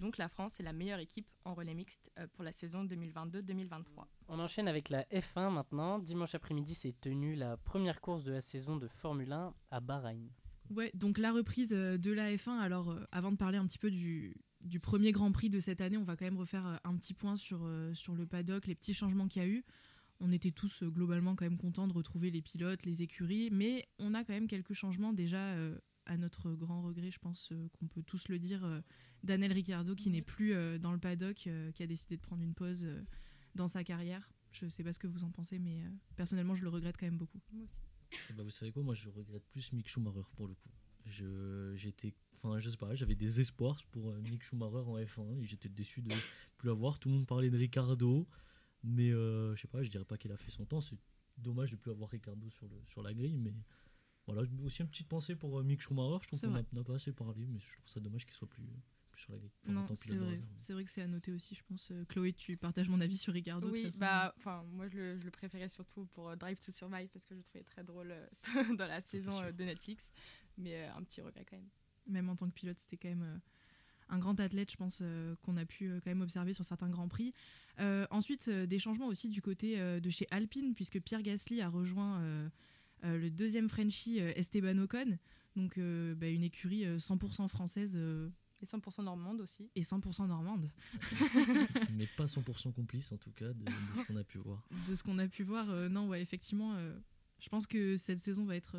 [SPEAKER 3] Donc la France est la meilleure équipe en relais mixte euh, pour la saison 2022-2023.
[SPEAKER 2] On enchaîne avec la F1 maintenant. Dimanche après-midi s'est tenue la première course de la saison de Formule 1 à Bahreïn.
[SPEAKER 5] Ouais, donc la reprise de la F1. Alors avant de parler un petit peu du, du premier Grand Prix de cette année, on va quand même refaire euh, un petit point sur, euh, sur le paddock, les petits changements qu'il y a eu. On était tous euh, globalement quand même contents de retrouver les pilotes, les écuries, mais on a quand même quelques changements déjà à notre grand regret, je pense qu'on peut tous le dire, Daniel Ricciardo qui n'est plus dans le paddock, qui a décidé de prendre une pause dans sa carrière. Je ne sais pas ce que vous en pensez, mais personnellement, je le regrette quand même beaucoup. Moi aussi.
[SPEAKER 4] Eh ben, vous savez quoi, moi je regrette plus Mick Schumacher pour le coup. J'étais Enfin, je sais pas, j'avais des espoirs pour euh, Mick Schumacher en F1 et j'étais déçu de plus avoir. Tout le monde parlait de Ricardo, mais euh, je sais pas, je dirais pas qu'il a fait son temps. C'est dommage de plus avoir Ricardo sur, le, sur la grille, mais voilà, aussi une petite pensée pour euh, Mick Schumacher. Je trouve qu'on n'a pas assez parlé, mais je trouve ça dommage qu'il soit plus, sur la grille.
[SPEAKER 5] non, c'est vrai. C'est vrai que c'est à noter aussi, je pense. Chloé, tu partages mon avis sur Ricardo
[SPEAKER 3] Oui, bah, enfin, moi je le, je le, préférais surtout pour Drive to Survive parce que je le trouvais très drôle dans la saison de Netflix, mais un petit regret quand même
[SPEAKER 5] même en tant que pilote, c'était quand même euh, un grand athlète, je pense, euh, qu'on a pu euh, quand même observer sur certains grands prix. ensuite, des changements aussi du côté de chez Alpine, puisque Pierre Gasly a rejoint le deuxième Frenchie Esteban Ocon, donc bah, une écurie 100% française.
[SPEAKER 3] et 100% normande aussi.
[SPEAKER 5] Et 100% normande.
[SPEAKER 4] Mais pas 100% complice en tout cas de, de ce qu'on a pu voir.
[SPEAKER 5] De ce qu'on a pu voir, non, ouais, effectivement, je pense que cette saison va être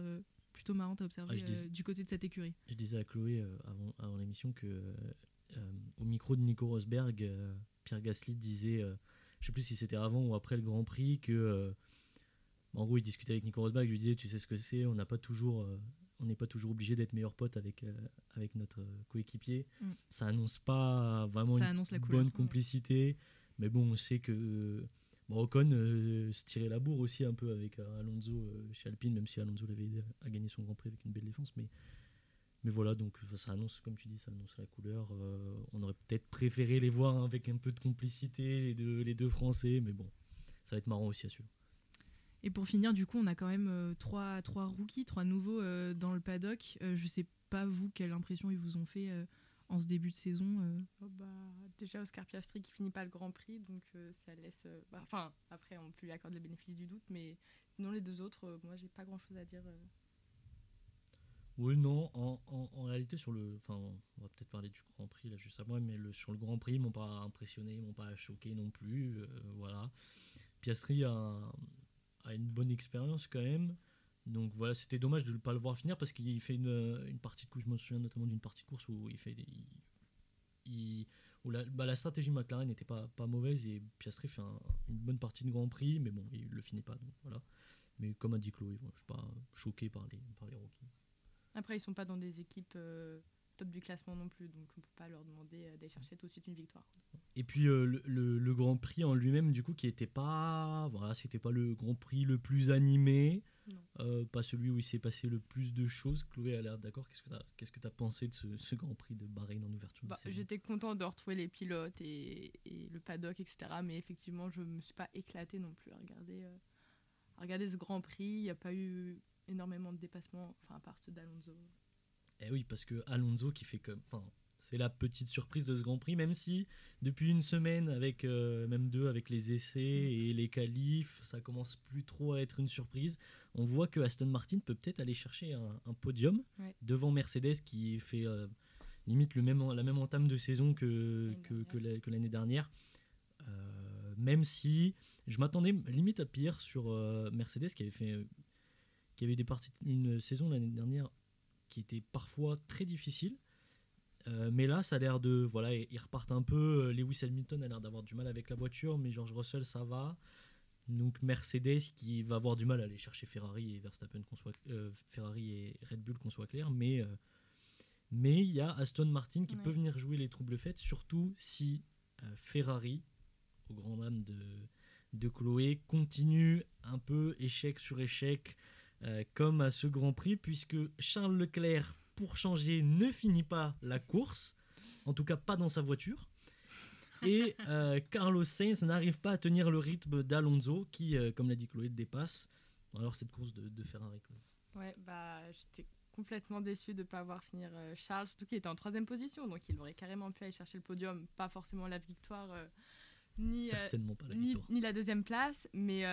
[SPEAKER 5] plutôt marrantes à observer
[SPEAKER 4] Ah, dis-
[SPEAKER 5] euh, du côté de cette écurie.
[SPEAKER 4] Je disais à Chloé euh, avant, avant l'émission que euh, au micro de Nico Rosberg, Pierre Gasly disait, je sais plus si c'était avant ou après le Grand Prix, que en gros il discutait avec Nico Rosberg, je lui disais tu sais ce que c'est, on n'a pas toujours, euh, on n'est pas toujours obligé d'être meilleur pote avec euh, avec notre coéquipier.
[SPEAKER 5] Mm.
[SPEAKER 4] Ça annonce pas vraiment
[SPEAKER 5] Ça
[SPEAKER 4] une
[SPEAKER 5] couleur.
[SPEAKER 4] bonne complicité, mais bon on sait que Bon, Ocon euh, se tirait la bourre aussi un peu avec euh, Alonso euh, chez Alpine, même si Alonso l'avait aidé à gagner son Grand Prix avec une belle défense. Mais, mais voilà, donc enfin, ça annonce, comme tu dis, ça annonce la couleur. Euh, on aurait peut-être préféré les voir avec un peu de complicité, les deux, les deux Français, mais bon, ça va être marrant aussi à suivre.
[SPEAKER 5] Et pour finir, du coup, on a quand même euh, trois, trois rookies, trois nouveaux euh, dans le paddock. Euh, je sais pas, vous, quelle impression ils vous ont fait euh, en ce début de saison. euh.
[SPEAKER 3] Oh, bah, déjà Oscar Piastri qui finit pas le Grand Prix, donc euh, ça laisse. euh, bah, Enfin, après on peut lui accorder le bénéfice du doute, mais sinon les deux autres, euh, moi j'ai pas grand chose à dire. euh.
[SPEAKER 4] Oui, non, en, en- en réalité, sur le. Enfin, on va peut-être parler du Grand Prix là juste après, mais le, sur le Grand Prix, ils m'ont pas impressionné, ils m'ont pas choqué non plus. euh, voilà. Piastri a, a une bonne expérience quand même. Donc voilà, c'était dommage de ne pas le voir finir parce qu'il fait une, une partie de course. Je me souviens notamment d'une partie de course où il fait des. il- où la, bah, la stratégie McLaren n'était pas, pas mauvaise et Piastri fait un- une bonne partie de Grand Prix, mais bon, il le finit pas. Donc voilà. Mais comme a dit Chloé, voilà, je suis pas choqué par les, par les rookies.
[SPEAKER 3] Après, ils sont pas dans des équipes euh, top du classement non plus, donc on peut pas leur demander euh, d'aller chercher tout de suite une victoire.
[SPEAKER 4] Et puis euh, le, le- le Grand Prix en lui-même, du coup, qui était pas, voilà, c'était pas le Grand Prix le plus animé. Euh, pas celui où il s'est passé le plus de choses. Chloé a l'air d'accord. Qu'est-ce que tu as, qu'est-ce que as pensé de ce, ce Grand Prix de Bahreïn en ouverture
[SPEAKER 3] Bah, J'étais contente de retrouver les pilotes et, et le paddock, etc. Mais effectivement, je me suis pas éclatée non plus à regarder, euh, à regarder ce Grand Prix. Il n'y a pas eu énormément de dépassements, enfin à part ceux d'Alonso.
[SPEAKER 4] Eh oui, parce que Alonso qui fait comme, enfin, c'est la petite surprise de ce Grand Prix, même si depuis une semaine avec euh, même deux avec les essais et les qualifs, ça commence plus trop à être une surprise. On voit que Aston Martin peut peut-être aller chercher un, un podium
[SPEAKER 3] Ouais.
[SPEAKER 4] devant Mercedes qui fait euh, limite le même, la même entame de saison que,
[SPEAKER 3] L'année
[SPEAKER 4] que, l'année dernière. Euh, même si je m'attendais limite à pire sur Mercedes qui avait fait qui avait eu des parties une saison l'année dernière qui était parfois très difficile. Euh, mais là, ça a l'air de. Voilà, ils repartent un peu. Euh, Lewis Hamilton a l'air d'avoir du mal avec la voiture, mais George Russell, ça va. Donc Mercedes qui va avoir du mal à aller chercher Ferrari et Verstappen, qu'on soit, euh, Ferrari et Red Bull, qu'on soit clair. Mais euh, mais il y a Aston Martin qui
[SPEAKER 3] Ouais.
[SPEAKER 4] peut venir jouer les troubles faits, surtout si Ferrari, au grand dame de, de Chloé, continue un peu échec sur échec, comme à ce Grand Prix, puisque Charles Leclerc, pour changer, ne finit pas la course, en tout cas pas dans sa voiture. Et euh, Carlos Sainz n'arrive pas à tenir le rythme d'Alonso, qui, euh, comme l'a dit Chloé, dépasse. Alors cette course de, de Ferrari.
[SPEAKER 3] Ouais, bah j'étais complètement déçue de ne pas voir finir euh, Charles, surtout qu'il était en troisième position, donc il aurait carrément pu aller chercher le podium, pas forcément la victoire, ni,
[SPEAKER 4] Certainement pas la victoire.
[SPEAKER 3] ni la deuxième place, mais,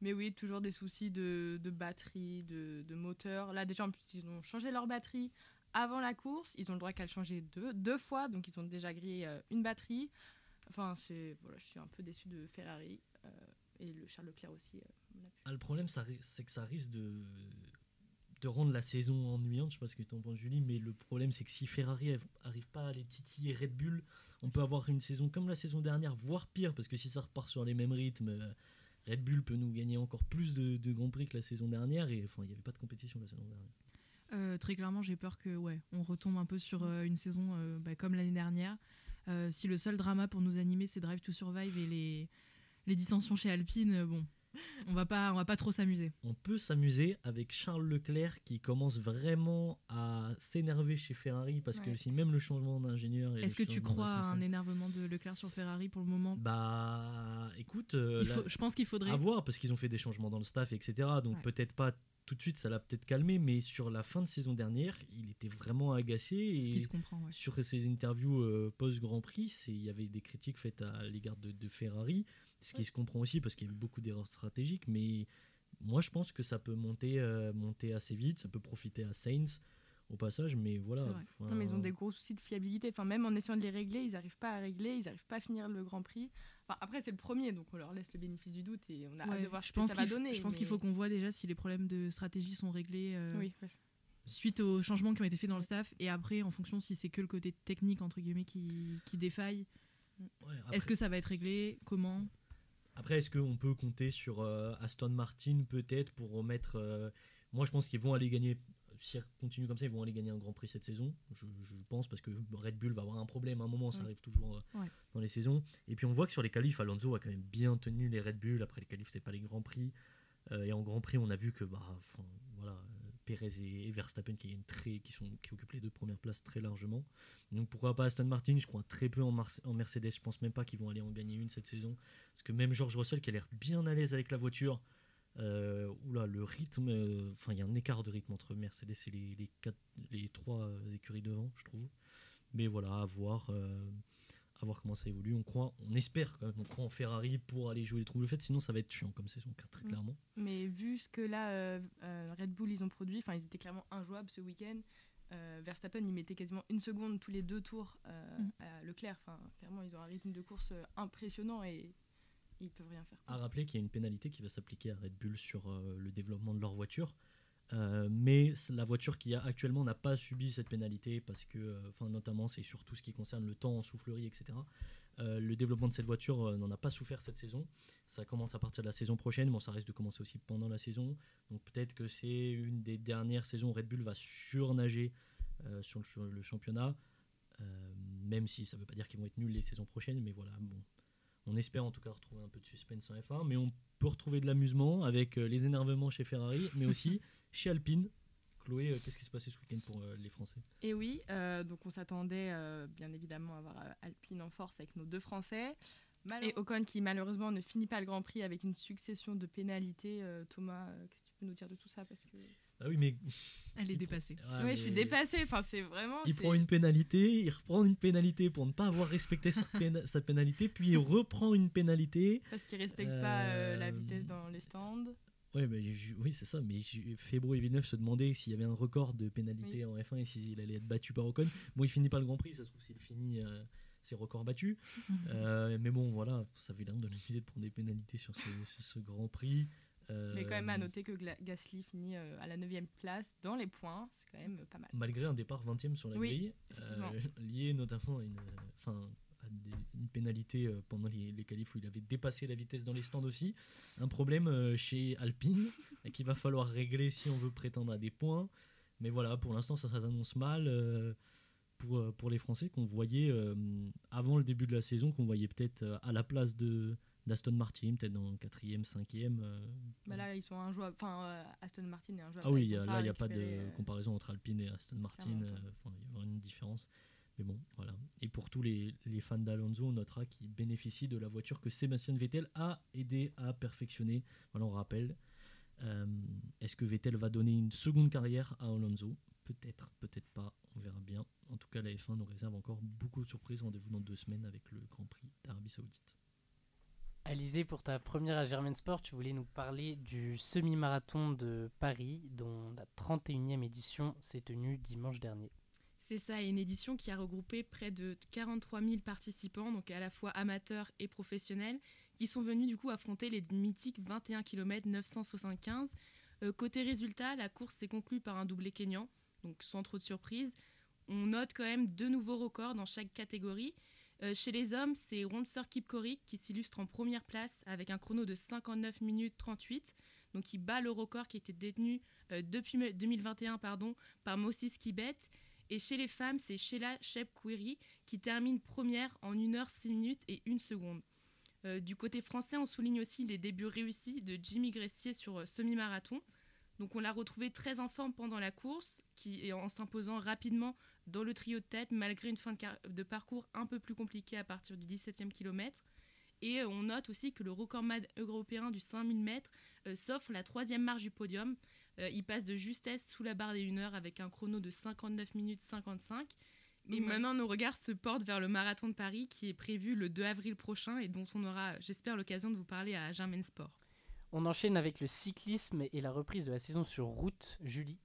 [SPEAKER 3] mais oui, toujours des soucis de, de batterie, de, de moteur. Là, déjà, en plus, ils ont changé leur batterie avant la course. Ils ont le droit qu'à le changer deux, deux fois, donc ils ont déjà grillé euh, une batterie. Enfin, c'est, voilà, je suis un peu déçue de Ferrari. euh, et le Charles Leclerc aussi. euh.
[SPEAKER 4] Ah, le problème, c'est que ça risque de, de rendre la saison ennuyante. Je sais pas ce que tu en penses, Julie, mais le problème, c'est que si Ferrari arrive pas à les titiller Red Bull, on peut avoir une saison comme la saison dernière, voire pire, parce que si ça repart sur les mêmes rythmes, euh, Red Bull peut nous gagner encore plus de, de Grands Prix que la saison dernière. Et enfin, il n'y avait pas de compétition la saison dernière.
[SPEAKER 5] Euh, très clairement, j'ai peur que ouais, on retombe un peu sur euh, une saison euh, bah, comme l'année dernière. Si le seul drama pour nous animer, c'est Drive to Survive et les, les dissensions chez Alpine, bon, on va pas, on va pas trop s'amuser.
[SPEAKER 4] On peut s'amuser avec Charles Leclerc qui commence vraiment à s'énerver chez Ferrari parce que si même le changement d'ingénieur
[SPEAKER 5] Est-ce que tu crois à un énervement de Leclerc sur Ferrari pour le moment?
[SPEAKER 4] Bah, écoute, euh,
[SPEAKER 5] Je pense qu'il faudrait.
[SPEAKER 4] À voir, parce qu'ils ont fait des changements dans le staff, etc. Donc
[SPEAKER 5] Ouais.
[SPEAKER 4] peut-être pas tout de suite, ça l'a peut-être calmé, mais sur la fin de saison dernière, il était vraiment agacé.
[SPEAKER 5] Ce
[SPEAKER 4] Et
[SPEAKER 5] qui se comprend, ouais.
[SPEAKER 4] sur ses interviews euh, post-Grand Prix, il y avait des critiques faites à l'égard de, de Ferrari, ce qui se comprend aussi parce qu'il y a eu beaucoup d'erreurs stratégiques. Mais moi, je pense que ça peut monter, euh, monter assez vite, ça peut profiter à Sainz. au passage, mais voilà. Enfin,
[SPEAKER 3] Non, mais ils ont des gros soucis de fiabilité. Enfin, même en essayant de les régler, ils n'arrivent pas à régler, ils n'arrivent pas à finir le Grand Prix. Enfin, après, c'est le premier, donc on leur laisse le bénéfice du doute et on a hâte
[SPEAKER 6] Ouais,
[SPEAKER 3] de voir
[SPEAKER 6] je
[SPEAKER 3] ce que
[SPEAKER 6] pense
[SPEAKER 3] ça va donner.
[SPEAKER 6] je pense qu'il faut qu'on voit déjà si les problèmes de stratégie sont réglés euh,
[SPEAKER 3] Oui, ouais.
[SPEAKER 6] suite aux changements qui ont été faits dans le staff et après en fonction si c'est que le côté technique entre guillemets qui, qui défaille.
[SPEAKER 4] ouais, après-
[SPEAKER 6] Est-ce que ça va être réglé? Comment?
[SPEAKER 4] Après, est-ce qu'on peut compter sur euh, Aston Martin peut-être pour remettre. euh, Moi, je pense qu'ils vont aller gagner. Si ils continuent comme ça, ils vont aller gagner un Grand Prix cette saison. Je, je pense parce que Red Bull va avoir un problème à un moment, ça arrive toujours euh,
[SPEAKER 6] Ouais.
[SPEAKER 4] dans les saisons. Et puis on voit que sur les qualifs, Alonso a quand même bien tenu les Red Bull. Après les qualifs, c'est pas les Grands Prix. Euh, et en Grand Prix, on a vu que bah, voilà, Perez et, Verstappen qui, sont, qui occupent les deux premières places très largement. Donc pourquoi pas Aston Martin Je crois très peu en, Mercedes. Je pense même pas qu'ils vont aller en gagner une cette saison. Parce que même George Russell, qui a l'air bien à l'aise avec la voiture, euh, oula, le rythme, euh, enfin, il y a un écart de rythme entre Mercedes et les, trois écuries devant, je trouve. Mais voilà, à voir, euh, à voir comment ça évolue. On croit, on espère quand même, on croit en Ferrari pour aller jouer les trous de fait, sinon ça va être chiant comme saison, très
[SPEAKER 3] Mm.
[SPEAKER 4] clairement.
[SPEAKER 3] Mais vu ce que là, euh, euh, Red Bull, ils ont produit, enfin, ils étaient clairement injouables ce week-end. Euh, Verstappen, il mettait quasiment une seconde tous les deux tours euh,
[SPEAKER 6] Mhm.
[SPEAKER 3] à Leclerc. Enfin, clairement, ils ont un rythme de course impressionnant et ils peuvent rien faire.
[SPEAKER 4] À rappeler qu'il y a une pénalité qui va s'appliquer à Red Bull sur euh, le développement de leur voiture. Euh, mais la voiture qui a actuellement n'a pas subi cette pénalité parce que, euh, enfin, notamment, c'est sur tout ce qui concerne le temps en soufflerie, etc. Euh, le développement de cette voiture n'en a pas souffert cette saison. Ça commence à partir de la saison prochaine. Bon, ça risque de commencer aussi pendant la saison. Donc peut-être que c'est une des dernières saisons où Red Bull va surnager sur, le, sur le championnat. Même si ça ne veut pas dire qu'ils vont être nuls les saisons prochaines. Mais voilà, bon. On espère en tout cas retrouver un peu de suspense en F1. Mais on peut retrouver de l'amusement avec les énervements chez Ferrari, mais aussi chez Alpine. Chloé, euh, qu'est-ce qui s'est passé ce week-end pour euh, les Français?
[SPEAKER 3] Et oui, euh, donc on s'attendait euh, bien évidemment à avoir euh, Alpine en force avec nos deux Français. Et Ocon qui malheureusement ne finit pas le Grand Prix avec une succession de pénalités. Euh, Thomas, euh, qu'est-ce que tu peux nous dire de tout ça? Parce que
[SPEAKER 4] Ah oui, mais.
[SPEAKER 6] Elle est
[SPEAKER 4] il
[SPEAKER 6] dépassée.
[SPEAKER 4] prend- Ah,
[SPEAKER 3] ouais, je suis
[SPEAKER 4] mais-
[SPEAKER 3] dépassée. Enfin, c'est vraiment.
[SPEAKER 4] Il prend une pénalité, il reprend une pénalité pour ne pas avoir respecté sa, péna- sa pénalité, puis il reprend une pénalité.
[SPEAKER 3] Parce qu'ils respectent pas euh, la vitesse dans les stands.
[SPEAKER 4] Ouais, je- oui, c'est ça. Mais Febro et Villeneuve se demandaient s'il y avait un record de pénalité en F1 et s'il allait être battu par Ocon. Bon, il finit pas le Grand Prix, ça se trouve s'il finit euh, ses records battus. Euh, mais bon, voilà, ça avait l'air de l'amuser de prendre des pénalités sur ce, sur ce Grand Prix. Euh,
[SPEAKER 3] Mais quand même à noter que Gasly finit à la 9 place dans les points. C'est quand même pas mal.
[SPEAKER 4] Malgré un départ 20 e sur la
[SPEAKER 3] Oui,
[SPEAKER 4] grille, lié notamment à une, enfin, des- une pénalité euh, pendant les, les qualifs où il avait dépassé la vitesse dans les stands aussi. Un problème euh, chez Alpine qu'il va falloir régler si on veut prétendre à des points. Mais voilà, pour l'instant, ça s'annonce mal euh, pour, pour les Français qu'on voyait avant le début de la saison, qu'on voyait peut-être à la place de d'Aston Martin, peut-être dans 4e, 5e. euh,
[SPEAKER 3] Bah là, ils sont injouables. Enfin, euh, Aston Martin est injouable.
[SPEAKER 4] ah oui, il a- là, il n'y a pas de
[SPEAKER 3] euh,
[SPEAKER 4] comparaison entre Alpine et Aston Martin. Enfin, il y a vraiment une différence. Mais bon, voilà. Et pour tous les, fans d'Alonso, on notera qu'il bénéficie de la voiture que Sébastien Vettel a aidé à perfectionner. Voilà, on rappelle. Euh, Est-ce que Vettel va donner une seconde carrière à Alonso? Peut-être, peut-être pas. On verra bien. En tout cas, la F1 nous réserve encore beaucoup de surprises. Rendez-vous dans deux semaines avec le Grand Prix d'Arabie Saoudite.
[SPEAKER 2] Alizé, pour ta première à Germain Sport, tu voulais nous parler du semi-marathon de Paris, dont la 31e édition s'est tenue dimanche dernier.
[SPEAKER 6] C'est ça, une édition qui a regroupé près de 43 000 participants, donc à la fois amateurs et professionnels, qui sont venus du coup affronter les mythiques 21 km 975. Euh, côté résultat, la course s'est conclue par un doublé kényan, donc sans trop de surprise. On note quand même deux nouveaux records dans chaque catégorie. Euh, chez les hommes, c'est Ronser Kipkorik qui s'illustre en première place avec un chrono de 59 minutes 38, donc qui bat le record qui était détenu euh, depuis me- 2021 pardon, par Moses Kibet. Et chez les femmes, c'est Sheila Shep-Query qui termine première en 1 heure 6 minutes et 1 seconde. Euh, du côté français, on souligne aussi les débuts réussis de Jimmy Gressier sur euh, semi-marathon. Donc on l'a retrouvé très en forme pendant la course, qui en s'imposant rapidement dans le trio de tête malgré une fin de, parcours un peu plus compliquée à partir du 17e kilomètre. Et euh, on note aussi que le record mad européen du 5000 mètres s'offre la troisième marche du podium. Euh, il passe de justesse sous la barre des 1 heure avec un chrono de 59 minutes 55. Et
[SPEAKER 3] Ouais.
[SPEAKER 6] maintenant, nos regards se portent vers le marathon de Paris qui est prévu le 2 avril prochain et dont on aura, j'espère, l'occasion de vous parler à Germain Sport.
[SPEAKER 2] On enchaîne avec le cyclisme et la reprise de la saison sur route, Julie.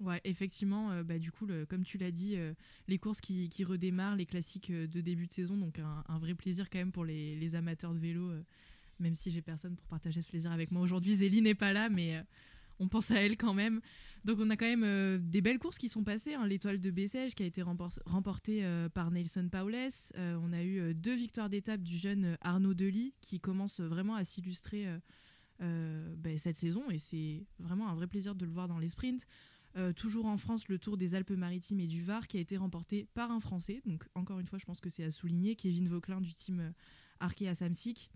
[SPEAKER 5] Ouais, effectivement, euh, bah, du coup, le- comme tu l'as dit, euh, les courses qui, qui redémarrent, les classiques euh, de début de saison, donc un, un vrai plaisir quand même pour les, les amateurs de vélo, euh, même si j'ai personne pour partager ce plaisir avec moi aujourd'hui. Zélie n'est pas là, mais euh, on pense à elle quand même. Donc on a quand même euh, des belles courses qui sont passées. hein. L'étoile de Bessèges qui a été rempor- remportée euh, par Nelson Paules. Euh, on a eu deux victoires d'étape du jeune Arnaud Delis qui commence vraiment à s'illustrer ben, cette saison et c'est vraiment un vrai plaisir de le voir dans les sprints. Toujours en France, le Tour des Alpes-Maritimes et du Var qui a été remporté par un Français. Donc encore une fois, je pense que c'est à souligner, Kevin Vauquelin du team Arkea Samsic.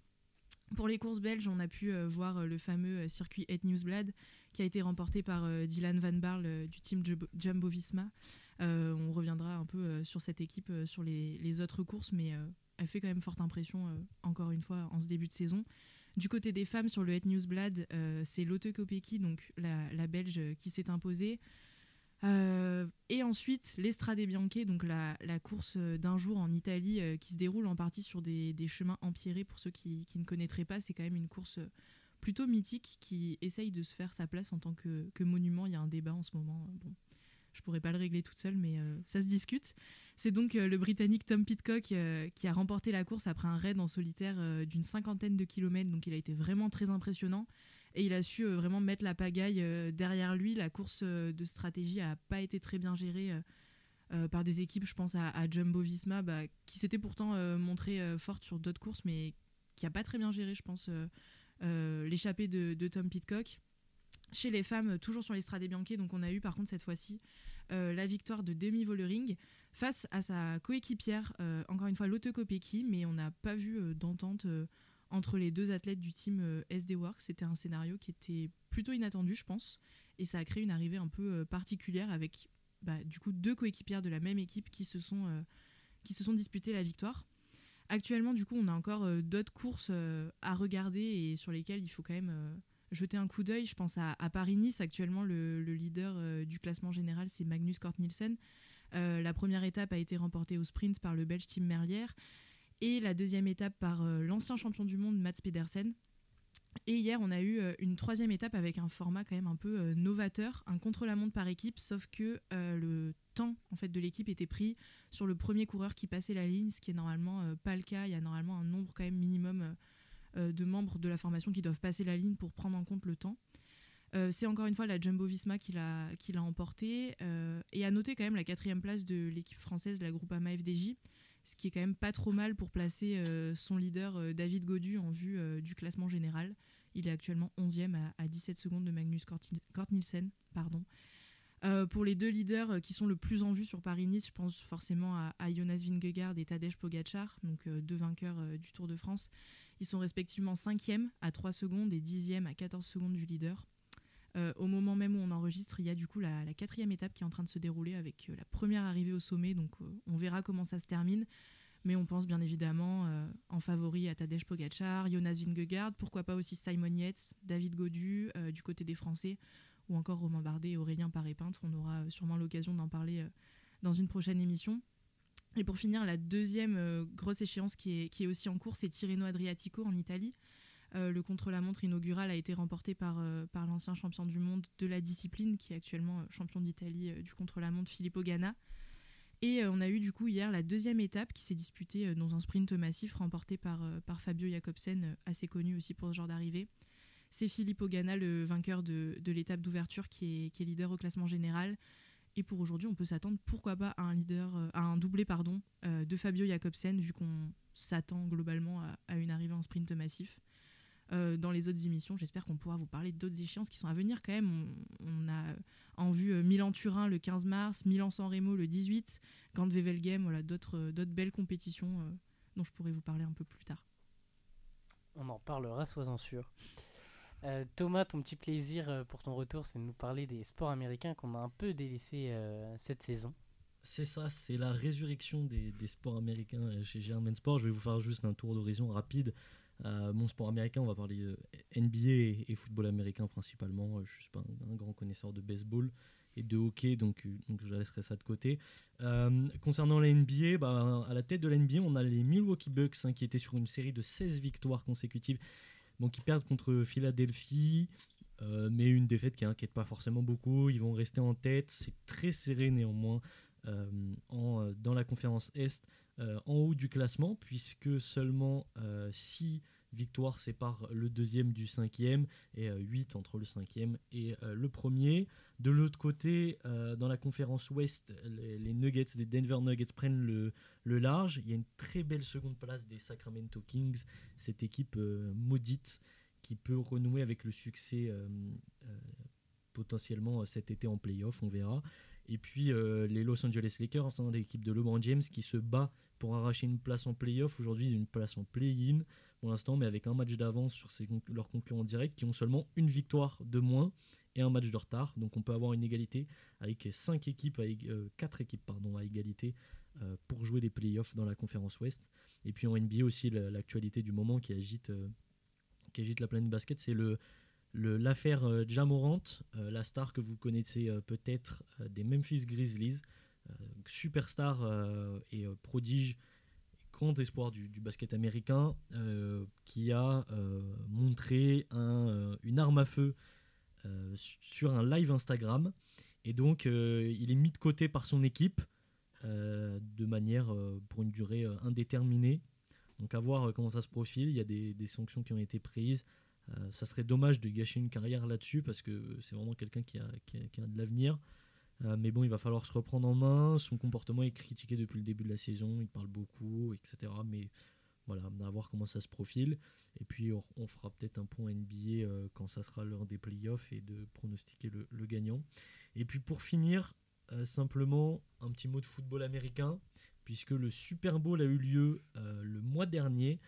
[SPEAKER 5] Pour les courses belges, on a pu voir le fameux circuit Het Newsblad qui a été remporté par euh, Dylan Van Barle euh, du team Jumbo- Visma. Euh, on reviendra un peu sur cette équipe sur les, autres courses, mais elle fait quand même forte impression, encore une fois, en ce début de saison. Du côté des femmes, sur le Het Newsblad, c'est Lotte Kopecky, donc la, Belge, qui s'est imposée. Et ensuite, l'Estrade Bianche, donc la, course d'un jour en Italie qui se déroule en partie sur des, chemins empierrés. Pour ceux qui, ne connaîtraient pas, c'est quand même une course plutôt mythique qui essaye de se faire sa place en tant que, que monument. Il y a un débat en ce moment. euh, Bon, je pourrais pas le régler toute seule, mais euh, ça se discute. C'est donc euh, le Britannique Tom Pitcock qui a remporté la course après un raid en solitaire d'une cinquantaine de kilomètres. Donc il a été vraiment très impressionnant. Et il a su vraiment mettre la pagaille derrière lui. La course de stratégie a pas été très bien gérée par des équipes, je pense à, Jumbo Visma, bah, qui s'était pourtant montrée forte sur d'autres courses, mais qui a pas très bien géré, je pense, l'échappée de, Tom Pitcock. Chez les femmes, toujours sur l'Estrade Bianche, donc on a eu par contre cette fois-ci euh, la victoire de Demi Vollering face à sa coéquipière, euh, encore une fois Lotte Kopecky, mais on n'a pas vu euh, d'entente euh, entre les deux athlètes du team euh, SD Works. C'était un scénario qui était plutôt inattendu, je pense, et ça a créé une arrivée un peu euh, particulière avec bah, du coup deux coéquipières de la même équipe qui se sont, euh, qui se sont disputées la victoire. Actuellement, du coup, on a encore euh, d'autres courses euh, à regarder et sur lesquelles il faut quand même euh, jeter un coup d'œil. Je pense à, Paris-Nice. Actuellement, le, le leader du classement général, c'est Magnus Cort Nielsen. La première étape a été remportée au sprint par le Belge Tim Merlier et la deuxième étape par l'ancien champion du monde Mats Pedersen. Et hier, on a eu une troisième étape avec un format quand même un peu novateur, un contre-la-montre par équipe, sauf que le temps en fait de l'équipe était pris sur le premier coureur qui passait la ligne, ce qui est normalement euh, pas le cas. Il y a normalement un nombre quand même minimum euh, euh, de membres de la formation qui doivent passer la ligne pour prendre en compte le temps. C'est encore une fois la Jumbo Visma qui l'a qui emporté. Et à noter quand même la quatrième place de l'équipe française, la Groupama FDJ, ce qui est quand même pas trop mal pour placer son leader David Godu en vue du classement général. Il est actuellement 11e à, à 17 secondes de Magnus Cort Cort Nielsen. Pardon. Euh, pour les deux leaders euh, qui sont le plus en vue sur Paris-Nice, je pense forcément à, Jonas Vingegaard et Tadej Pogacar, donc euh, deux vainqueurs du Tour de France. Ils sont respectivement 5e à 3 secondes et 10e à 14 secondes du leader. Au moment même où on enregistre, il y a du coup la, quatrième étape qui est en train de se dérouler avec la première arrivée au sommet. Donc on verra comment ça se termine. Mais on pense bien évidemment en favori à Tadej Pogacar, Jonas Vingegaard, pourquoi pas aussi Simon Yates, David Godu du côté des Français, ou encore Romain Bardet et Aurélien Paré-Peintre. On aura euh, sûrement l'occasion d'en parler euh, dans une prochaine émission. Et pour finir, la deuxième euh, grosse échéance qui est, aussi en cours, c'est Tirreno Adriatico en Italie. Le contre-la-montre inaugural a été remporté par, par l'ancien champion du monde de la discipline, qui est actuellement champion d'Italie du contre-la-montre, Filippo Ganna. Et on a eu du coup hier la deuxième étape qui s'est disputée dans un sprint massif remporté par, par Fabio Jacobsen, assez connu aussi pour ce genre d'arrivée. C'est Filippo Ganna, le vainqueur de, l'étape d'ouverture, qui est, leader au classement général. Et pour aujourd'hui, on peut s'attendre, pourquoi pas, à un leader, euh, à un doublé pardon, euh, de Fabio Jacobsen, vu qu'on s'attend globalement à, une arrivée en sprint massif. Euh, dans les autres émissions, j'espère qu'on pourra vous parler d'autres échéances qui sont à venir quand même. On, a en vue Milan-Turin le 15 mars, Milan-San Remo le 18, Gand Wevelgem, voilà, d'autres belles compétitions dont je pourrais vous parler un peu plus tard.
[SPEAKER 2] On en parlera, sois-en sûr. Euh, Thomas, ton petit plaisir euh, pour ton retour, c'est de nous parler des sports américains qu'on a un peu délaissés euh, cette saison.
[SPEAKER 4] C'est ça, c'est la résurrection des, sports américains chez Germain Sport. Je vais vous faire juste un tour d'horizon rapide. Mon sport américain, on va parler NBA et, football américain principalement. Je suis pas un, grand connaisseur de baseball et de hockey, donc, je laisserai ça de côté. Concernant la NBA, à la tête de la NBA, on a les Milwaukee Bucks hein, qui étaient sur une série de 16 victoires consécutives, donc qui perdent contre Philadelphie, Euh, mais une défaite qui inquiète pas forcément beaucoup. Ils vont rester en tête. C'est très serré néanmoins euh, en, dans la conférence Est, euh, en haut du classement, puisque seulement 6 victoires séparent le deuxième du cinquième et 8 entre le cinquième et le premier. De l'autre côté, dans la conférence Ouest, les, Nuggets, les Denver Nuggets prennent le, large. Il y a une très belle seconde place des Sacramento Kings, cette équipe maudite qui peut renouer avec le succès euh, euh, potentiellement euh, cet été en playoff, on verra. Et puis les Los Angeles Lakers, hein, l'équipe de LeBron James qui se bat pour arracher une place en playoff. Aujourd'hui, une place en play-in pour l'instant, mais avec un match d'avance sur leurs concurrents directs qui ont seulement une victoire de moins et un match de retard. Donc on peut avoir une égalité avec cinq équipes, avec, 4 équipes pardon, à égalité pour jouer les playoffs dans la conférence Ouest. Et puis en NBA aussi, l'actualité du moment qui agite qui agite la planète basket, c'est le, l'affaire euh, Jamorant, euh, la star que vous connaissez euh, peut-être des Memphis Grizzlies, superstar et prodige, espoir du, basket américain, qui a montré un, une arme à feu sur un live Instagram. Et donc, il est mis de côté par son équipe de manière pour une durée indéterminée. Donc à voir euh, comment ça se profile. Il y a des, sanctions qui ont été prises. Euh, ça serait dommage de gâcher une carrière là-dessus parce que c'est vraiment quelqu'un qui a, de l'avenir. Euh, mais bon, il va falloir se reprendre en main. Son comportement est critiqué depuis le début de la saison. Il parle beaucoup, etc. Mais voilà, à voir comment ça se profile. Et puis on, fera peut-être un point NBA quand ça sera l'heure des playoffs et de pronostiquer le, gagnant. Et puis pour finir, simplement un petit mot de football américain puisque le Super Bowl a eu lieu euh, le mois dernier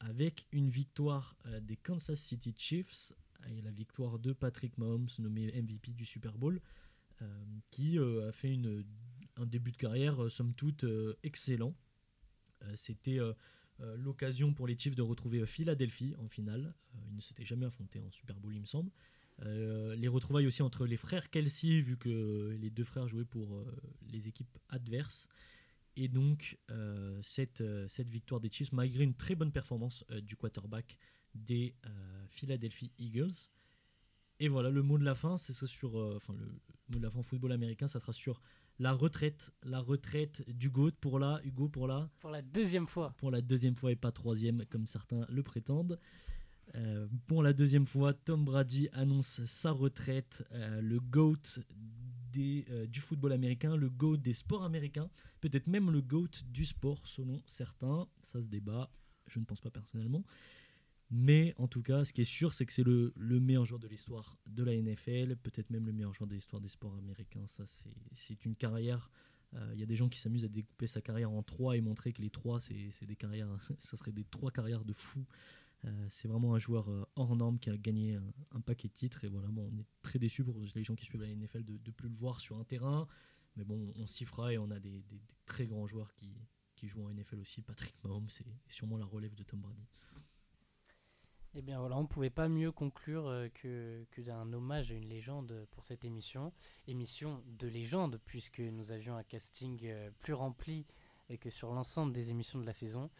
[SPEAKER 4] avec une victoire euh, des Kansas City Chiefs et la victoire de Patrick Mahomes, nommé MVP du Super Bowl, euh, qui a fait un début de carrière somme toute excellent. C'était l'occasion pour les Chiefs de retrouver Philadelphie en finale. ils ne s'étaient jamais affrontés en Super Bowl, il me semble. les retrouvailles aussi entre les frères Kelsey, vu que les deux frères jouaient pour les équipes adverses. Et donc, euh, cette, euh, cette victoire des Chiefs, malgré une très bonne performance euh, du quarterback des Philadelphia Eagles. Et voilà, le mot de la fin, c'est sur, enfin le mot de la fin football américain, ça sera sur la retraite, la retraite du GOAT pour la Hugo pour la
[SPEAKER 2] pour la deuxième fois.
[SPEAKER 4] Pour la deuxième fois et pas troisième comme certains le prétendent. pour la deuxième fois, Tom Brady annonce sa retraite. le GOAT euh, du football américain, le GOAT des sports américains, peut-être même le GOAT du sport selon certains. Ça se débat, je ne pense pas personnellement. Mais en tout cas, ce qui est sûr, c'est que c'est le, meilleur joueur de l'histoire de la NFL, peut-être même le meilleur joueur de l'histoire des sports américains. Ça, c'est une carrière. Euh, il y a des gens qui s'amusent à découper sa carrière en trois et montrer que les trois, c'est des carrières, ça serait des trois carrières de fou. Euh, c'est vraiment un joueur euh, hors norme qui a gagné un, paquet de titres. Et voilà, bon, on est très déçus pour les gens qui suivent la NFL de ne plus le voir sur un terrain. Mais bon, on s'y fera et on a des, très grands joueurs qui, jouent en NFL aussi. Patrick Mahomes, c'est sûrement la relève de Tom Brady.
[SPEAKER 2] Eh bien voilà, on ne pouvait pas mieux conclure euh, que, que d'un hommage à une légende pour cette émission. Émission de légende, puisque nous avions un casting plus rempli que sur l'ensemble des émissions de la saison.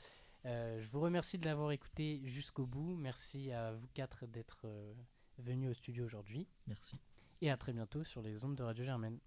[SPEAKER 2] Euh, je vous remercie de l'avoir écouté jusqu'au bout. Merci à vous quatre d'être euh, venus au studio aujourd'hui.
[SPEAKER 4] Merci.
[SPEAKER 2] Et à très bientôt sur les ondes de Radio Germaine.